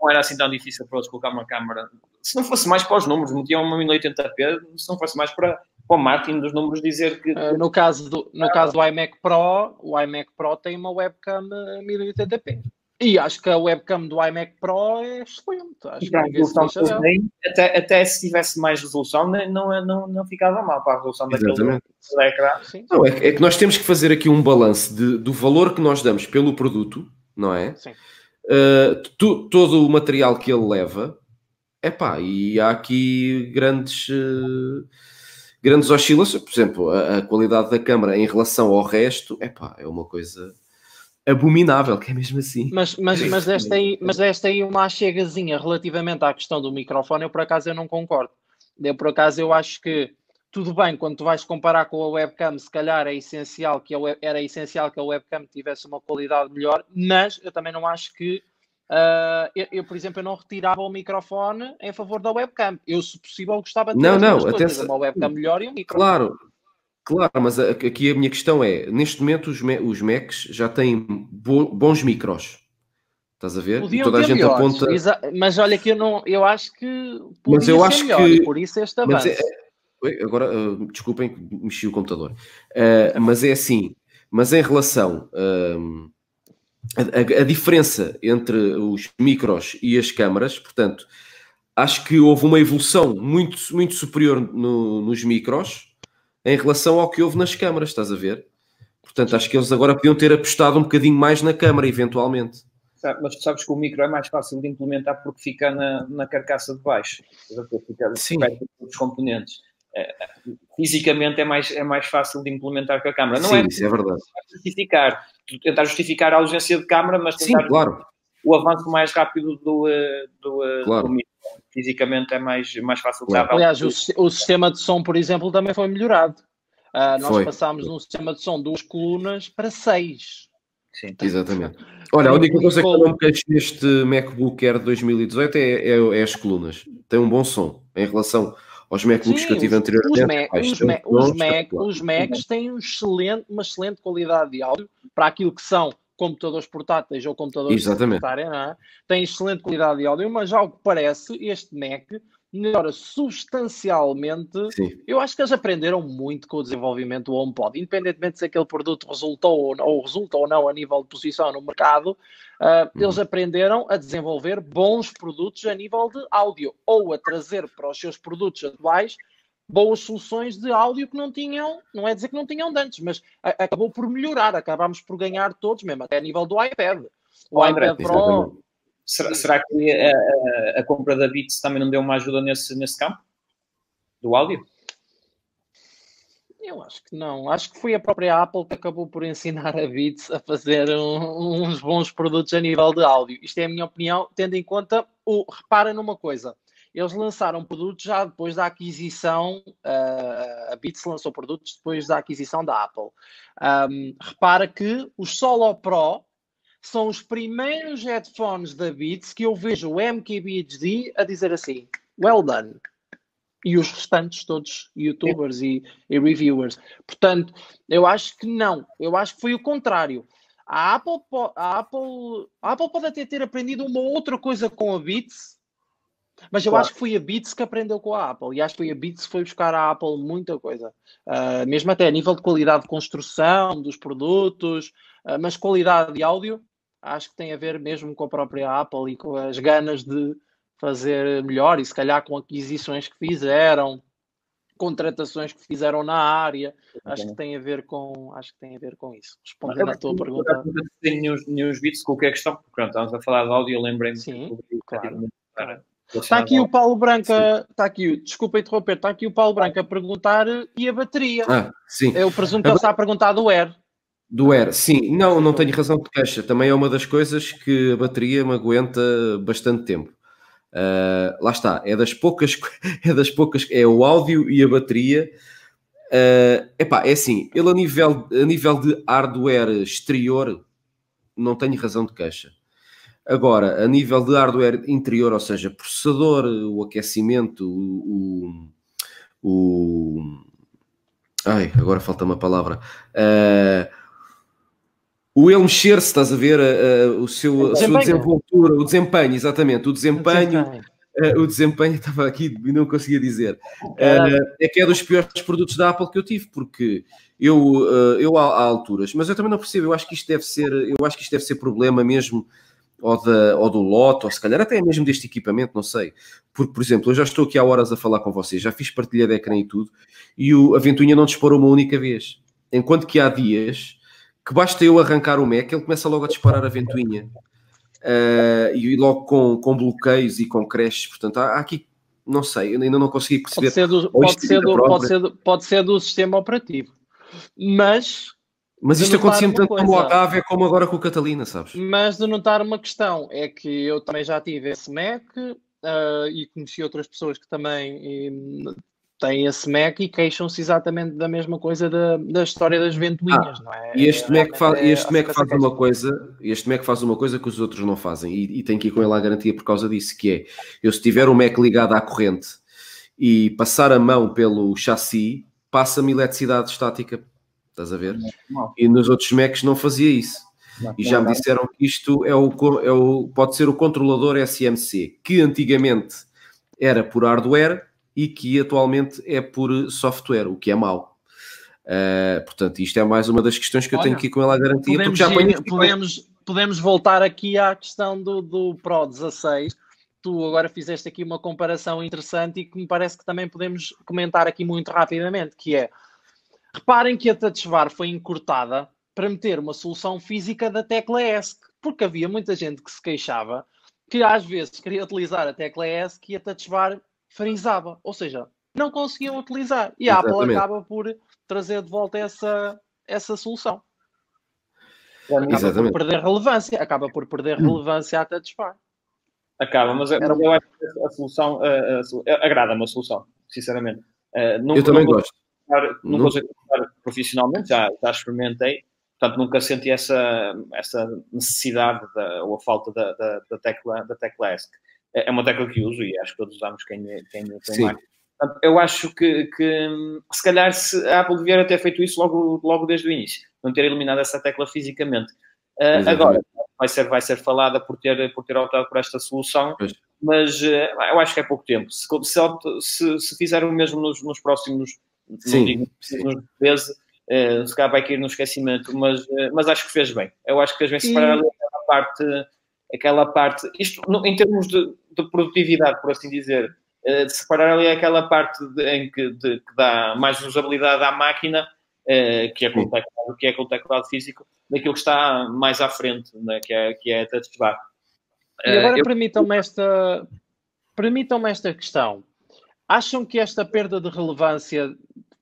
não era assim tão difícil para eles colocar uma câmera. Se não fosse mais para os números, metiam uma 1080p, se não fosse mais para para o Martin dos números dizer que. Uh, no caso, do, no caso do iMac Pro, o iMac Pro tem uma webcam 1080p. E acho que a webcam do iMac Pro é excelente. Acho que resolução que tem, até, até se tivesse mais resolução, não, não, não ficava mal para a resolução daquele ecrã. Não, é, é, que nós temos que fazer aqui um balanço de, do valor que nós damos pelo produto, não é? Sim. Uh, tu, todo o material que ele leva, é pá, e há aqui grandes. Uh, grandes oscilações. Por exemplo, a, a, qualidade da câmara em relação ao resto, epá, é uma coisa abominável, que é mesmo assim. Mas, mas, mas, esta aí, mas esta aí uma chegazinha relativamente à questão do microfone, eu por acaso eu não concordo. Eu por acaso eu acho que tudo bem, quando tu vais comparar com a webcam, se calhar é essencial que a web, era essencial que a webcam tivesse uma qualidade melhor, mas eu também não acho que Uh, eu, eu, por exemplo, eu não retirava o microfone em favor da webcam. Eu, se possível, gostava de ter não, não, até se... uma webcam melhor e um microfone. Claro, claro, mas aqui a minha questão é: neste momento, os, os Macs já têm bons micros. Estás a ver? Podiam toda a gente melhores, aponta. Mas olha que eu não, eu acho que mas eu acho melhor, que por isso este avanço. É, agora, uh, desculpem, mexi o computador. Uh, mas é assim, mas em relação uh, a, a, diferença entre os micros e as câmaras, portanto, acho que houve uma evolução muito, muito superior no, nos micros em relação ao que houve nas câmaras, estás a ver? Portanto, acho que eles agora podiam ter apostado um bocadinho mais na câmara, eventualmente. Mas tu sabes que o micro é mais fácil de implementar porque fica na, na carcaça de baixo, fica Sim. dos componentes. É, fisicamente é mais, é mais fácil de implementar com a câmara. Não Sim, é, isso é verdade. justificar, tentar justificar a ausência de câmara, mas tentar Sim, claro. o avanço mais rápido do, eh, do, Claro. do micro. Fisicamente é mais, mais fácil de Claro. dar. Aliás, o, o sistema de som, por exemplo, também foi melhorado. Ah, nós Foi. passámos de um sistema de som de duas colunas para seis. Sim. Exatamente. Olha, a única coisa que eu não me queixo neste MacBook Air de 2018 é, é, é as colunas. Tem um bom som em relação aos MacBooks que eu tive os, anteriormente. os, Mac- os, Mac- os, Mac- os Macs têm um excelente, uma excelente qualidade de áudio para aquilo que são computadores portáteis ou computadores Exatamente. não é? Tem excelente qualidade de áudio, mas ao que parece, este Mac melhora substancialmente Sim, eu acho que eles aprenderam muito com o desenvolvimento do HomePod, independentemente se aquele produto resultou ou, resulta ou não a nível de posição no mercado, ah, Uhum. eles aprenderam a desenvolver bons produtos a nível de áudio ou a trazer para os seus produtos atuais boas soluções de áudio que não tinham, não é dizer que não tinham de antes, mas a- acabou por melhorar, acabámos por ganhar todos, mesmo até a nível do iPad. O Oh, André, iPad Pro, exatamente. Será, será que a, a- a compra da Beats também não deu uma ajuda nesse, nesse campo? Do áudio? Eu acho que não. Acho que foi a própria Apple que acabou por ensinar a Beats a fazer um- uns bons produtos a nível de áudio. Isto é a minha opinião, tendo em conta o. Repara numa coisa. Eles lançaram produtos já depois da aquisição. ah, a Beats lançou produtos depois da aquisição da Apple. Ahm, repara que os Solo Pro são os primeiros headphones da Beats que eu vejo o MKBHD a dizer assim: Well done e os restantes todos youtubers e, e reviewers. Portanto, eu acho que não. Eu acho que foi o contrário. A Apple, a Apple, a Apple pode até ter aprendido uma outra coisa com a Beats, mas eu Claro. acho que foi a Beats que aprendeu com a Apple. E acho que foi a Beats que foi buscar à Apple muita coisa. Ah, mesmo até a nível de qualidade de construção dos produtos, ah, mas qualidade de áudio, acho que tem a ver mesmo com a própria Apple e com as ganas de fazer melhor e se calhar com aquisições que fizeram, contratações que fizeram na área, acho que tem a ver com, acho que tem a ver com isso. Respondendo à tua pergunta. News, news bits com o que é questão. Pronto, estamos a falar de áudio, eu lembrei-me. Sim, que- claro. Para- Está aqui o Paulo Branca, está aqui, desculpa interromper, está aqui o Paulo Branca a perguntar e a bateria. Ah, sim. Eu presumo que ele está a perguntar do Air. Do Air, sim. Não, não tenho razão de queixa. Também é uma das coisas que a bateria me aguenta bastante tempo. Ah, lá está, é das poucas, é das poucas, é o áudio e a bateria. Ah, epá, é assim, ele a nível, a nível de hardware exterior não tenho razão de queixa. Agora, a nível de hardware interior, ou seja, processador, o aquecimento, o, o, o- ai, agora falta uma palavra. Ah, o ele mexer-se, estás a ver, a- o seu, a sua desenvoltura, o desempenho, exatamente, o desempenho, o desempenho, estava aqui e não conseguia dizer. Eh, é que é dos piores produtos da Apple que eu tive, porque eu, eu há, há alturas, mas eu também não percebo, eu acho que isto deve ser, eu acho que isto deve ser problema mesmo ou, da, ou do lote, ou se calhar até mesmo deste equipamento, não sei. Porque, por exemplo, eu já estou aqui há horas a falar com vocês, já fiz partilha de ecrã e tudo, e o, a ventoinha não disparou uma única vez. Enquanto que há dias que basta eu arrancar o Mac, ele começa logo a disparar a ventoinha. Eh, e logo com, com bloqueios e com crashes, portanto, há, há aqui, não sei, eu ainda não consegui perceber. Pode ser, do, Ou pode, isto ser do, pode, própria. ser do, pode ser do sistema operativo. Mas, Mas isto acontecia tanto com o. Octavia como agora com o Catalina, sabes? mas de notar uma questão, é que eu também já tive esse Mac ah, e conheci outras pessoas que também hum, têm esse Mac e queixam-se exatamente da mesma coisa da, da história das ventoinhas, não é? Ah, E este Mac, Realmente fa- é- este Mac faz queixa. uma coisa, este Mac faz uma coisa que os outros não fazem e, e tem que ir com ele à garantia por causa disso, que é, eu se tiver o Mac ligado à corrente e passar a mão pelo chassi, passa-me eletricidade estática, estás a ver? E nos outros Macs não fazia isso. E já me disseram que isto é o, é o- pode ser o controlador SMC, que antigamente era por hardware e que atualmente é por software, o que é mau. Uh, portanto, isto é mais uma das questões que eu tenho aqui com ela a garantia. Podemos, já ir, podemos, podemos voltar aqui à questão do, do Pro 16. Tu agora fizeste aqui uma comparação interessante e que me parece que também podemos comentar aqui muito rapidamente, que é, reparem que a Touch Bar foi encurtada para meter uma solução física da tecla ESC, porque havia muita gente que se queixava que às vezes queria utilizar a tecla ESC e a Touch Bar frisava, ou seja, não conseguiam utilizar. E a Apple acaba por trazer de volta essa, essa solução. Acaba Exatamente. por perder relevância, acaba por perder hum. relevância a Touch Bar. Acaba, mas, mas eu acho que a solução uh, agrada-me a solução, sinceramente. Uh, não, eu também não gosto. Não, não consigo profissionalmente, já, já experimentei, portanto nunca senti essa, essa necessidade da, ou a falta da, da, da, tecla, da tecla ESC. É, é uma tecla que uso e acho que todos usamos quem, quem tem mais. Eu acho que, que, se calhar se a Apple devia ter feito isso logo, logo desde o início, não ter eliminado essa tecla fisicamente. Uh, agora, vai ser, vai ser falada por ter, por ter optado por esta solução, pois. mas uh, eu acho que é pouco tempo. Se, se, se fizer o mesmo nos, nos próximos Sim. Digo, nos 13, uh, se calhar vai cair no esquecimento, mas, uh, mas acho que fez bem. Eu acho que fez bem separar aquela parte, aquela parte, isto no, em termos de, de, produtividade, por assim dizer, uh, de separar ali aquela parte de, em que, de, que, dá mais usabilidade à máquina, uh, que, é com o teclado, que é com o teclado físico, daquilo que está mais à frente, né, que, é, que é a touch bar. E agora eu... permitam-me esta, permitam esta questão. Acham que esta perda de relevância,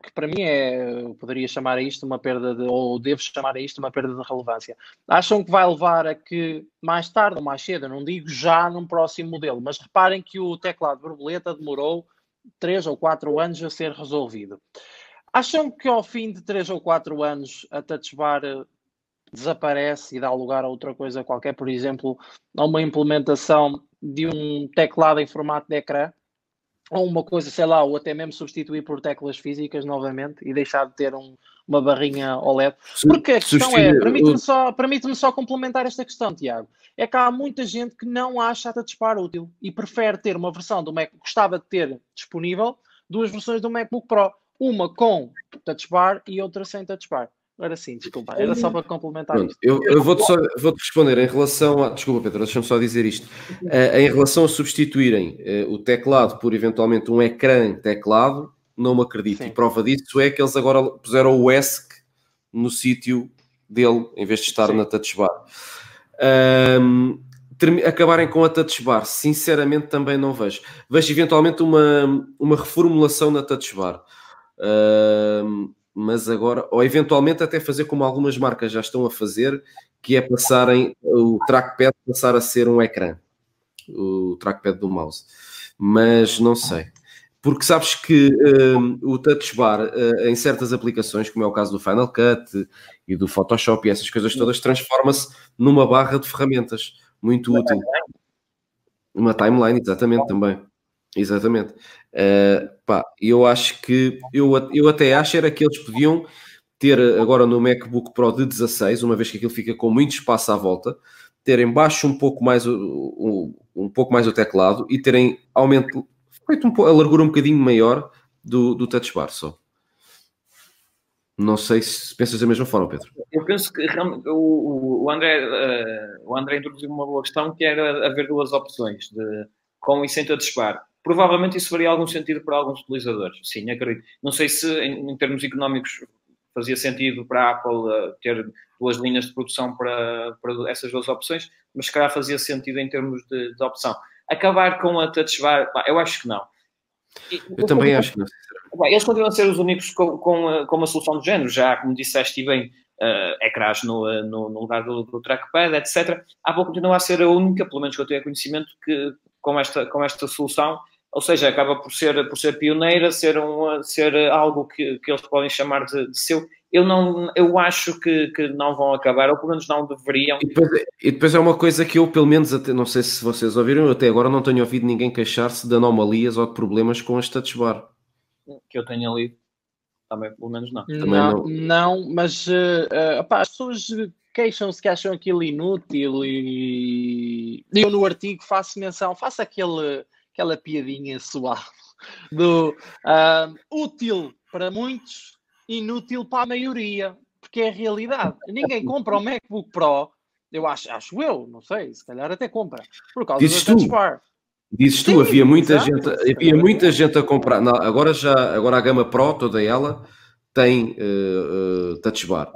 que para mim é, eu poderia chamar a isto uma perda de, ou devo chamar a isto uma perda de relevância, acham que vai levar a que mais tarde ou mais cedo, não digo já num próximo modelo, mas reparem que o teclado borboleta demorou 3 ou 4 anos a ser resolvido. Acham que ao fim de 3 ou 4 anos a Touch Bar desaparece e dá lugar a outra coisa qualquer, por exemplo, a uma implementação de um teclado em formato de ecrã? Ou uma coisa, sei lá, ou até mesmo substituir por teclas físicas novamente e deixar de ter um, uma barrinha OLED. Porque a questão é, permite-me só, permite só complementar esta questão, Tiago, é que há muita gente que não acha a Touch Bar útil e prefere ter uma versão do Mac, gostava de ter disponível duas versões do MacBook Pro, uma com Touch Bar e outra sem Touch Bar. Agora sim, desculpa, era só para complementar Pronto, isto. Eu, eu vou-te vou -te responder em relação a. Desculpa, Pedro, deixa-me só dizer isto. Uh, em relação a substituírem uh, o teclado por eventualmente um ecrã teclado, não me acredito. Sim. E prova disso é que eles agora puseram o ESC no sítio dele, em vez de estar sim. na touch bar. Um, acabarem com a touch bar, sinceramente também não vejo. Vejo eventualmente uma, uma reformulação na touch bar. Um, mas agora, ou eventualmente até fazer como algumas marcas já estão a fazer, que é passarem o trackpad passar a ser um ecrã, o trackpad do mouse. Mas não sei. Porque sabes que um, o touch bar uh, em certas aplicações, como é o caso do Final Cut e do Photoshop e essas coisas todas, transforma-se numa barra de ferramentas muito útil. Uma timeline, exatamente, também. Exatamente. Uh, pá, eu acho que eu, eu até acho era que eles podiam ter agora no MacBook Pro de 16, uma vez que aquilo fica com muito espaço à volta, terem baixo um pouco mais o, um, um pouco mais o teclado e terem aumento feito um, a largura um bocadinho maior do, do touch bar só. Não sei se pensas da mesma forma, Pedro. Eu penso que o, o, André, uh, o André introduziu uma boa questão que era haver duas opções, de, com e sem touch bar. Provavelmente isso faria algum sentido para alguns utilizadores. Sim, acredito. Não sei se, em, em termos económicos, fazia sentido para a Apple uh, ter duas linhas de produção para, para essas duas opções, mas se calhar fazia sentido em termos de, de opção. Acabar com a Touch Bar, eu acho que não. Eu também acho que não. Eles continuam a ser os únicos com, com, com uma solução do género, já como disseste bem, uh, ecrãs no, uh, no, no, lugar do, do trackpad, etc. A Apple continua a ser a única, pelo menos que eu tenho conhecimento, que com esta, com esta solução ou seja, acaba por ser, por ser pioneira, ser, um, ser algo que, que eles podem chamar de, de seu. Eu, não, eu acho que, que não vão acabar, ou pelo menos não deveriam. E depois, e depois, é uma coisa que eu, pelo menos, até, não sei se vocês ouviram, eu até agora não tenho ouvido ninguém queixar-se de anomalias ou de problemas com a touch bar. Que eu tenha lido, também, pelo menos não. Também não, não, não mas uh, uh, opá, as pessoas queixam-se que acham aquilo inútil e, e eu no artigo faço menção, faço aquele aquela piadinha suave do uh, útil para muitos, inútil para a maioria, porque é a realidade. Ninguém compra o MacBook Pro, eu acho, acho eu, não sei, se calhar até compra, por causa Dizes do Touch Bar. Dizes tu, havia muita exato, gente, havia muita gente a comprar. Não, agora já, agora a gama Pro, toda ela, tem uh, uh, touch bar.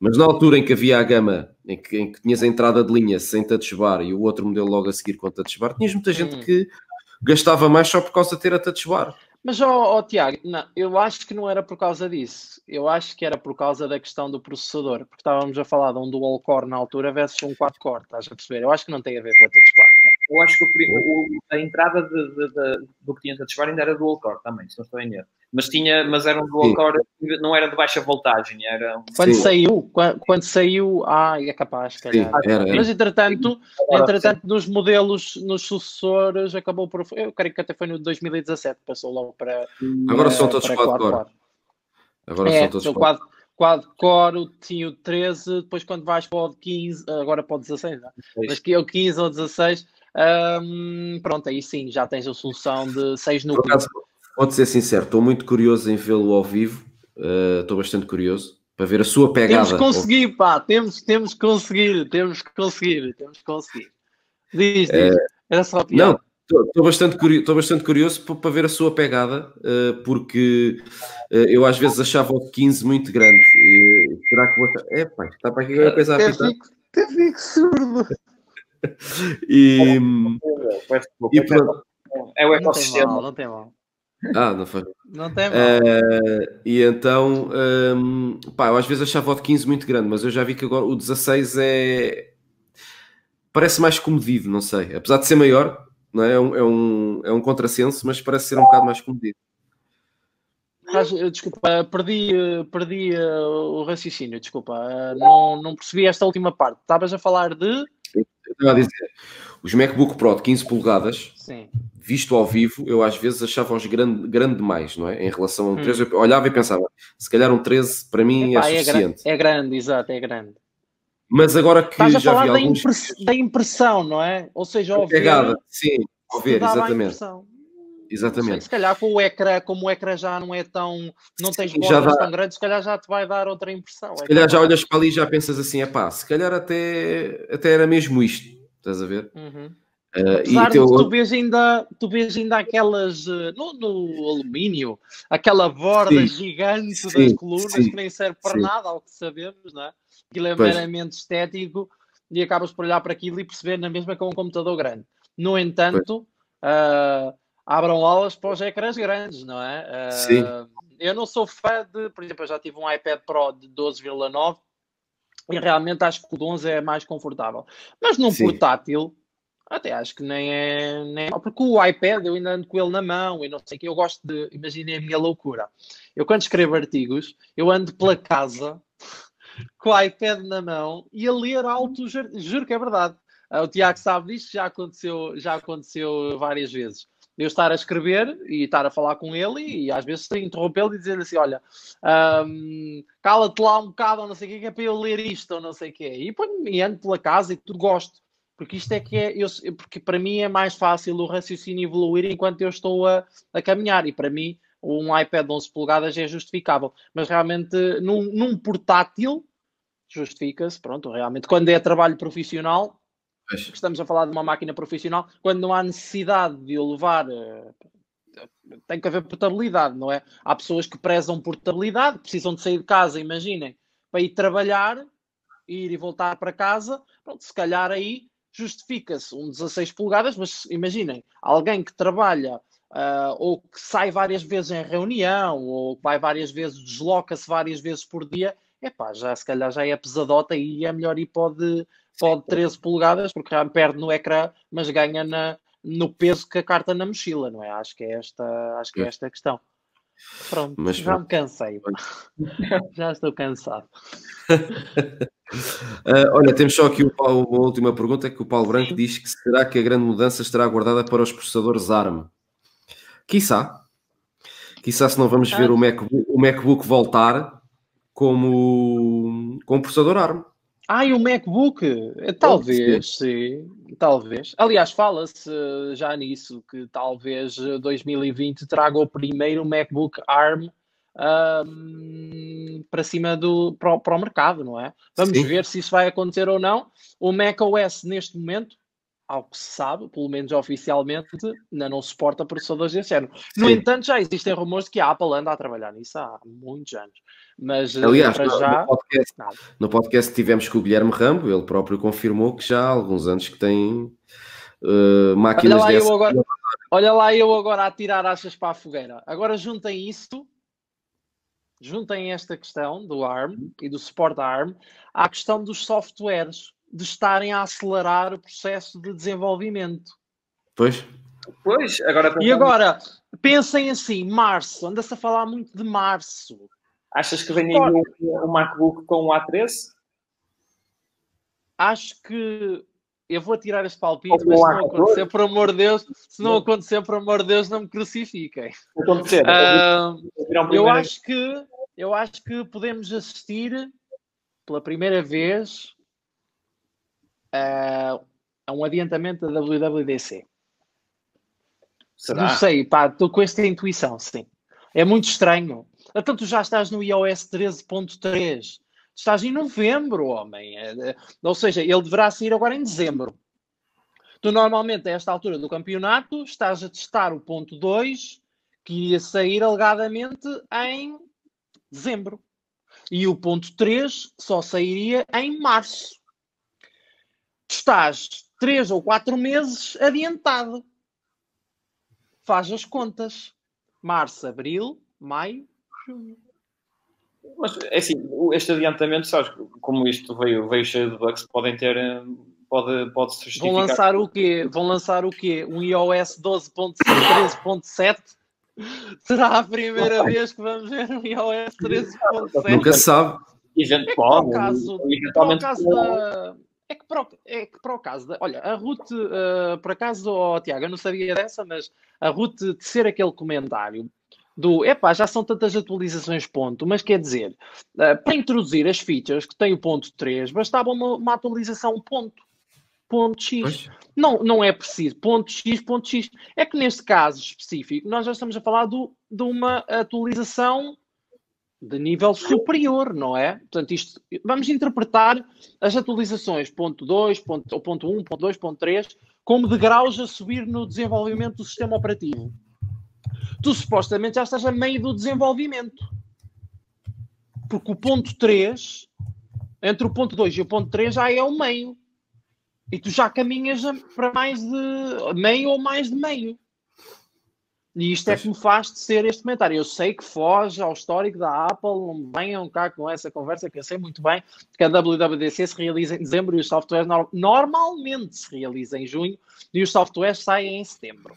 Mas na altura em que havia a gama em que, em que tinhas a entrada de linha sem touch bar e o outro modelo logo a seguir com touch bar, tinhas muita gente hum. que gastava mais só por causa de ter a touch bar. Mas, ó, oh, Tiago, não, eu acho que não era por causa disso. Eu acho que era por causa da questão do processador. Porque estávamos a falar de um dual core na altura versus um 4 core, estás a perceber? Eu acho que não tem a ver com a touch bar. Eu acho que o, o, a entrada de, de, de, do que tinha touch bar ainda era dual core também, se não estou em erro mas tinha, mas era um dual core, não era de baixa voltagem, era quando Sim. saiu, quando, quando, saiu, ah, é capaz, calhar. Sim, era, mas entretanto, entretanto nos modelos, nos sucessores, acabou por, eu creio que até foi no 2017, passou logo para agora são todos quad core. Agora é, são todos quad, quad core, tinha o 13, depois quando vais para o 15, agora para o 16, não? É? mas que é o 15 ou 16, um, pronto, aí sim, já tens a solução de 6 núcleos. Pode ser sincero, estou muito curioso em vê-lo ao vivo. Uh, estou bastante curioso para ver a sua pegada. Temos que conseguir, pá, temos, temos que conseguir, temos que conseguir, temos que conseguir. Diz, diz. Uh, Era só piada. Não, estou bastante, curioso, bastante curioso para ver a sua pegada, uh, porque uh, eu às vezes achava o 15 muito grande. E, será que vou achar? É, pá, está para aqui alguma coisa a apitar. Até fico surdo. e, e pronto. É o ecossistema. Não tem mal, não tem mal. Ah, não foi. Não tem mal. Uh, e então, um, pá, eu às vezes achava o de 15 muito grande, mas eu já vi que agora o 16 é. Parece mais comedido, não sei. Apesar de ser maior, não é? É um, é um, é um contrassenso, mas parece ser um bocado mais comedido. Mas, desculpa, perdi, perdi uh, o raciocínio, desculpa. Uh, não, não percebi esta última parte. Estavas a falar de. Eu estava a dizer, os MacBook Pro de 15 polegadas. Sim visto ao vivo, eu às vezes achava-os grande, grande demais, não é? Em relação a um 13, hum. eu olhava e pensava, se calhar um 13 para mim Epá, é, é suficiente. É, é grande, exato, é grande. Mas agora que Estás a já falar vi da, alguns... impress... da impressão, não é? Ou seja, ao ver... Pegada, sim, ao ver, exatamente. Exatamente. Sei, se calhar com o ecrã, como o ecrã já não é tão. não tens bordas dá... tão grandes, se calhar já te vai dar outra impressão. Se é calhar já olhas para ali e já pensas assim, é pá, se calhar até, até era mesmo isto, estás a ver? Uhum. Uh, Apesar teu... de tu vês ainda, tu vês ainda aquelas uh, no, no, alumínio, aquela borda sim. gigante sim, das colunas sim, que nem serve para nada, ao que sabemos, não é? Aquilo é pois. meramente estético e acabas por olhar para aquilo e perceber na mesma que é um computador grande. No entanto, uh, abram aulas para os ecrãs grandes, não é? sim. Eu não sou fã de, por exemplo, eu já tive um iPad Pro de 12,9 e realmente acho que o 11 é mais confortável. Mas num portátil até acho que nem é, nem é. Porque o iPad eu ainda ando com ele na mão e não sei o que. Eu gosto de. Imaginem a minha loucura. Eu, quando escrevo artigos, eu ando pela casa com o iPad na mão e a ler alto. Juro, juro que é verdade. Ah, o Tiago sabe disto, já aconteceu, já aconteceu várias vezes. Eu estar a escrever e estar a falar com ele e, e às vezes interrompê-lo e dizer assim: Olha, um, cala-te lá um bocado, não sei o que, é para eu ler isto, ou não sei o que. E depois me ando pela casa e tudo gosto porque isto é que é, eu, porque para mim é mais fácil o raciocínio evoluir enquanto eu estou a, a caminhar, e para mim um iPad de 11 polegadas é justificável, mas realmente num, num portátil justifica-se, pronto, realmente quando é trabalho profissional, estamos a falar de uma máquina profissional, quando não há necessidade de o levar, eh, tem que haver portabilidade, não é? Há pessoas que prezam portabilidade, precisam de sair de casa, imaginem, para ir trabalhar, ir e voltar para casa, pronto, se calhar aí justifica-se um 16 polegadas, mas imaginem, alguém que trabalha uh, ou que sai várias vezes em reunião, ou vai várias vezes, desloca-se várias vezes por dia, epá, já se calhar já é pesadota e é melhor ir pode, pode 13 polegadas, porque já perde no ecrã, mas ganha na, no peso que a carta na mochila, não é? Acho que é esta, acho que é esta a questão. Pronto, Mas, já me cansei. já estou cansado. uh, olha, temos só aqui uma última pergunta que o Paulo Branco Sim. diz que será que a grande mudança estará aguardada para os processadores ARM? Quiçá. Quiçá se não vamos ver o MacBook, o MacBook voltar como, como processador ARM. Ah, e o MacBook? Eh, talvez, sim. talvez. Aliás, fala-se já nisso, que talvez 2020 traga o primeiro MacBook ARM um, para cima do para, para, o mercado, não é? Vamos Sim. ver se isso vai acontecer ou não. O macOS neste momento, ao que se sabe, pelo menos oficialmente, ainda não suporta processadores desse género. No Sim. entanto, já existem rumores de que a Apple anda a trabalhar nisso há muitos anos. Mas Aliás, para no, já. No podcast, no podcast tivemos com o Guilherme Rambo, ele próprio confirmou que já há alguns anos que tem uh, máquinas olha eu agora, olha lá eu agora a tirar achas para a fogueira. Agora juntem isso juntem esta questão do ARM e do suporte ARM à questão dos softwares de estarem a acelerar o processo de desenvolvimento. Pois. Pois, agora E agora, pensem assim, março, anda-se a falar muito de março. Achas que vem aí o, MacBook com o A13? Acho que eu vou tirar este palpite, mas se não acontecer, por amor de Deus, se não acontecer, por amor de Deus, não me crucifiquem. Acontecer. Uh, eu acho que eu acho que podemos assistir pela primeira vez a, a um adiantamento da WWDC. Será? Não sei, pá, estou com esta intuição, sim. É muito estranho. Então tu já estás no iOS 13.3 Estás em novembro, homem. É, é, ou seja, ele deverá sair agora em dezembro. Tu normalmente, a esta altura do campeonato, estás a testar o ponto 2, que iria sair alegadamente em dezembro. E o ponto 3 só sairia em março. Estás 3 ou 4 meses adiantado. Faz as contas. Março, abril, maio, junho. Mas, é assim, este adiantamento, sabes, como isto veio, veio cheio de bugs, podem ter, eh, pode, pode se justificar. Vão lançar o quê? Vão lançar o quê? Um iOS 12.13.7? Será a primeira vez que vamos ver um iOS 13.7? Nunca se sabe. Eventualmente. É caso, eventualmente. É, caso da... é, que para o, é que para o caso da... Olha, a Ruth, uh, por acaso, oh, Tiago, eu não sabia dessa, mas a Ruth de ser aquele comentário do epá, já são tantas atualizações ponto, mas quer dizer, uh, para introduzir as features que tem o ponto 3, bastava uma, uma atualização ponto, ponto X. Não, não é preciso, ponto X, ponto X. É que neste caso específico, nós já estamos a falar do, de uma atualização de nível superior, não é? Portanto, isto, vamos interpretar as atualizações ponto 2, ponto, ou ponto 1, ponto 2, ponto 3, como degraus a subir no desenvolvimento do sistema operativo tu supostamente já estás a meio do desenvolvimento. Porque o ponto 3, entre o ponto 2 e o ponto 3, já é o meio. E tu já caminhas para mais de meio ou mais de meio. E isto é que me faz de ser este comentário. Eu sei que foge ao histórico da Apple, não venham cá com essa conversa, que eu sei muito bem que a WWDC se realiza em dezembro e os softwares no normalmente se realiza em junho e os softwares saem em setembro.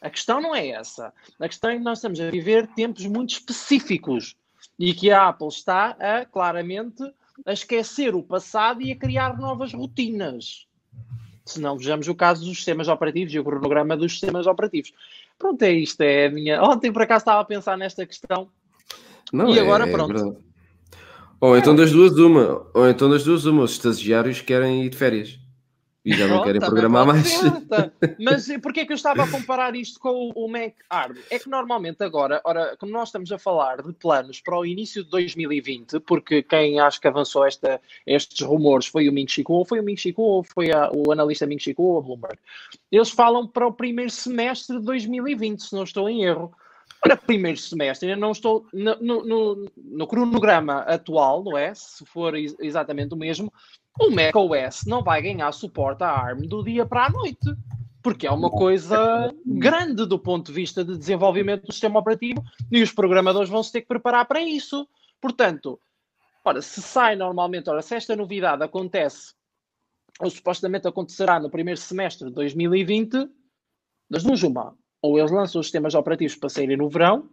A questão não é essa. A questão é que nós estamos a viver tempos muito específicos e que a Apple está a, claramente, a esquecer o passado e a criar novas rotinas. Se não vejamos o caso dos sistemas operativos e o cronograma dos sistemas operativos. Pronto, é isto. É a minha. Ontem, por acaso, estava a pensar nesta questão. Não, e agora, é, pronto. É ou então das duas, uma. Ou então das duas, uma. Os estagiários querem ir de férias e já não querem programar mais. Mas porquê é que eu estava a comparar isto com o, Mac ARM? É que normalmente agora, ora, como nós estamos a falar de planos para o início de 2020, porque quem acho que avançou esta, estes rumores foi o Ming Chi Kuo, foi o Ming Chi Kuo ou foi a, o analista Ming Chi Kuo ou a Bloomberg? Eles falam para o primeiro semestre de 2020, se não estou em erro. Para primeiro semestre, ainda não estou no, no, no, no cronograma atual, não é? Se for exatamente o mesmo, o macOS não vai ganhar suporte à ARM do dia para a noite, porque é uma coisa grande do ponto de vista de desenvolvimento do sistema operativo e os programadores vão se ter que preparar para isso. Portanto, ora, se sai normalmente, ora, se esta novidade acontece, ou supostamente acontecerá no primeiro semestre de 2020, das duas uma, ou eles lançam os sistemas operativos para saírem no verão,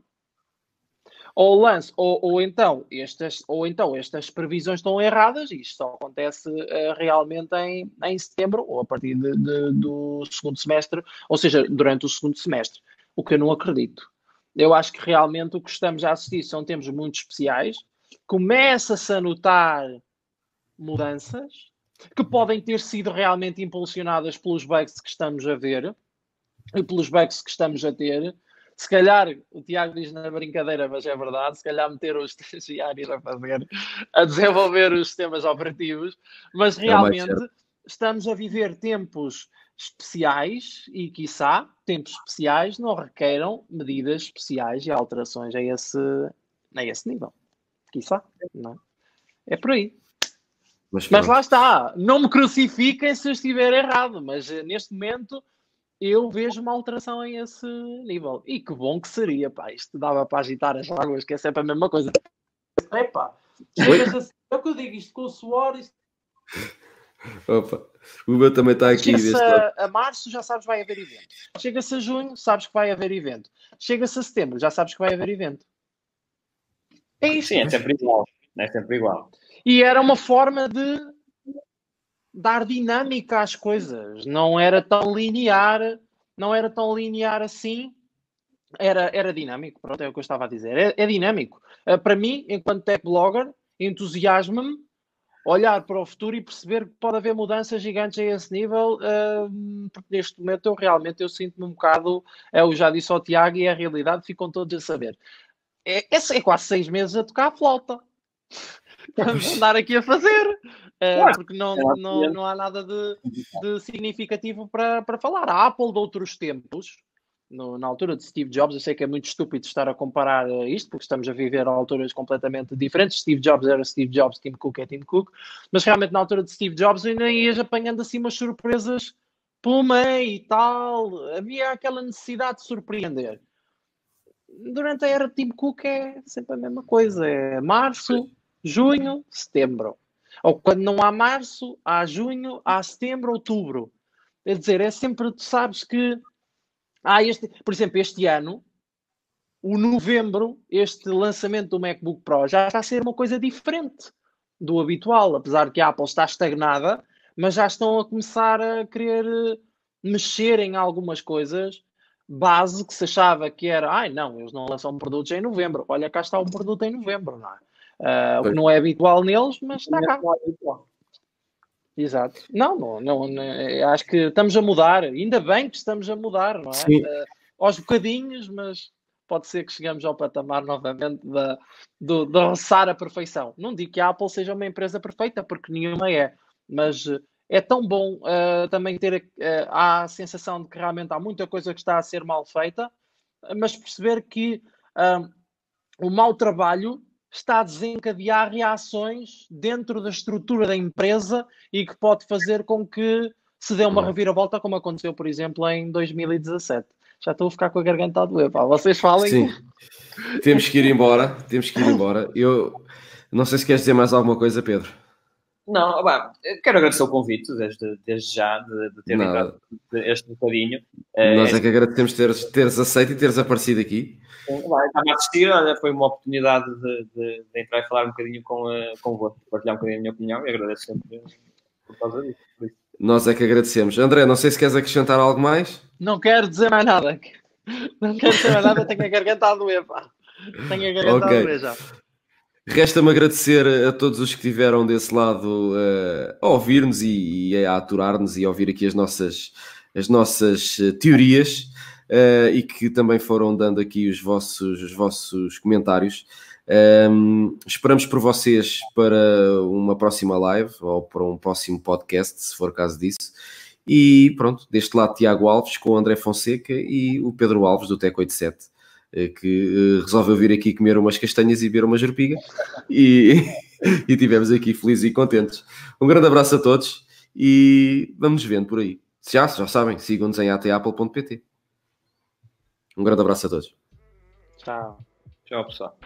ou lance, ou, ou, então estas, ou então estas previsões estão erradas e isto só acontece uh, realmente em, em setembro ou a partir de, de, do segundo semestre, ou seja, durante o segundo semestre, o que eu não acredito. Eu acho que realmente o que estamos a assistir são tempos muito especiais, começa-se a notar mudanças, que podem ter sido realmente impulsionadas pelos bugs que estamos a ver e pelos bugs que estamos a ter. Se calhar, o Tiago diz na brincadeira, mas é verdade, se calhar meter os estagiários a fazer, a desenvolver os sistemas operativos, mas é realmente é estamos a viver tempos especiais e, quiçá, tempos especiais não requeram medidas especiais e alterações a esse, a esse nível. Quiçá, não é? é por aí. Mas, mas, lá está, não me crucifiquem se eu estiver errado, mas eh, neste momento eu vejo uma alteração em esse nível. E que bom que seria, pá, isto dava para agitar as águas, que é sempre a mesma coisa. Epá, é o que eu digo, isto com o suor, isto... Opa, o meu também está aqui. Chega-se a, a, março, já sabes que vai haver evento. Chega-se a junho, sabes que vai haver evento. Chega-se a setembro, já sabes que vai haver evento. É isso. Sim, é sempre igual. É sempre igual. E era uma forma de dar dinâmica às coisas. Não era tão linear, não era tão linear assim. Era, era dinâmico, pronto, é o que eu estava a dizer. É, é dinâmico. Uh, para mim, enquanto tech blogger, entusiasma-me olhar para o futuro e perceber que pode haver mudanças gigantes a esse nível, uh, porque neste momento eu realmente eu sinto-me um bocado, eu já disse ao Tiago e é a realidade, ficam todos a saber. É, é, é quase seis meses a tocar a flauta. Vamos andar aqui a fazer, uh, porque não, não, não há nada de, de significativo para, para falar. A Apple de outros tempos, no, na altura de Steve Jobs, eu sei que é muito estúpido estar a comparar uh, isto, porque estamos a viver a alturas completamente diferentes. Steve Jobs era Steve Jobs, Tim Cook é Tim Cook, mas realmente na altura de Steve Jobs ainda ias apanhando assim umas surpresas pelo meio e tal. Havia aquela necessidade de surpreender. Durante a era de Tim Cook é sempre a mesma coisa: é março, junho, setembro. Ou quando não há março, há junho, há setembro, outubro. Quer dizer, é sempre, tu sabes que ah, este, por exemplo, este ano, o novembro, este lançamento do MacBook Pro já está a ser uma coisa diferente do habitual, apesar de que a Apple está estagnada, mas já estão a começar a querer eh, mexer em algumas coisas base que se achava que era, ai não, eles não lançam produtos em novembro, olha cá está um produto em novembro, não é? Uh, o que não é habitual neles, mas está cá. Exato. Não, não, não, não, acho que estamos a mudar, ainda bem que estamos a mudar, não é? Uh, aos bocadinhos, mas pode ser que chegamos ao patamar novamente da, do, de roçar a perfeição. Não digo que a Apple seja uma empresa perfeita, porque nenhuma é, mas é tão bom uh, também ter uh, a sensação de que realmente há muita coisa que está a ser mal feita, mas perceber que uh, o mau trabalho está a desencadear reações dentro da estrutura da empresa e que pode fazer com que se dê uma reviravolta, como aconteceu, por exemplo, em 2017. Já estou a ficar com a garganta a doer, pá. Vocês falem. Sim. temos que ir embora. Temos que ir embora. Eu não sei se queres dizer mais alguma coisa, Pedro. Não, bah, quero agradecer o convite desde, desde já de, de ter entrado este bocadinho. Nós é, é que agradecemos teres, teres aceito e teres aparecido aqui. Estava a assistir, olha, foi uma oportunidade de, de, de, entrar e falar um bocadinho com, uh, convosco, partilhar um bocadinho a minha opinião e agradeço sempre por causa disso. Nós é que agradecemos. André, não sei se queres acrescentar algo mais. Não quero dizer mais nada. Não quero dizer mais nada, tenho a garganta a doer, pá. Tenho a garganta okay. a doer já. Resta-me agradecer a todos os que estiveram desse lado uh, a ouvir-nos e, e, a aturar-nos e a ouvir aqui as nossas, as nossas uh, teorias uh, e que também foram dando aqui os vossos, os vossos comentários. Um, esperamos por vocês para uma próxima live ou para um próximo podcast, se for caso disso. E pronto, deste lado Tiago Alves com o André Fonseca e o Pedro Alves do Tec 87, eh, que uh, resolveu vir aqui comer umas castanhas e beber uma jerpiga e, e tivemos aqui felizes e contentes. Um grande abraço a todos e vamos vendo por aí. Já, já sabem, sigam-nos em atapple.pt. Um grande abraço a todos. Tchau. Tchau, pessoal.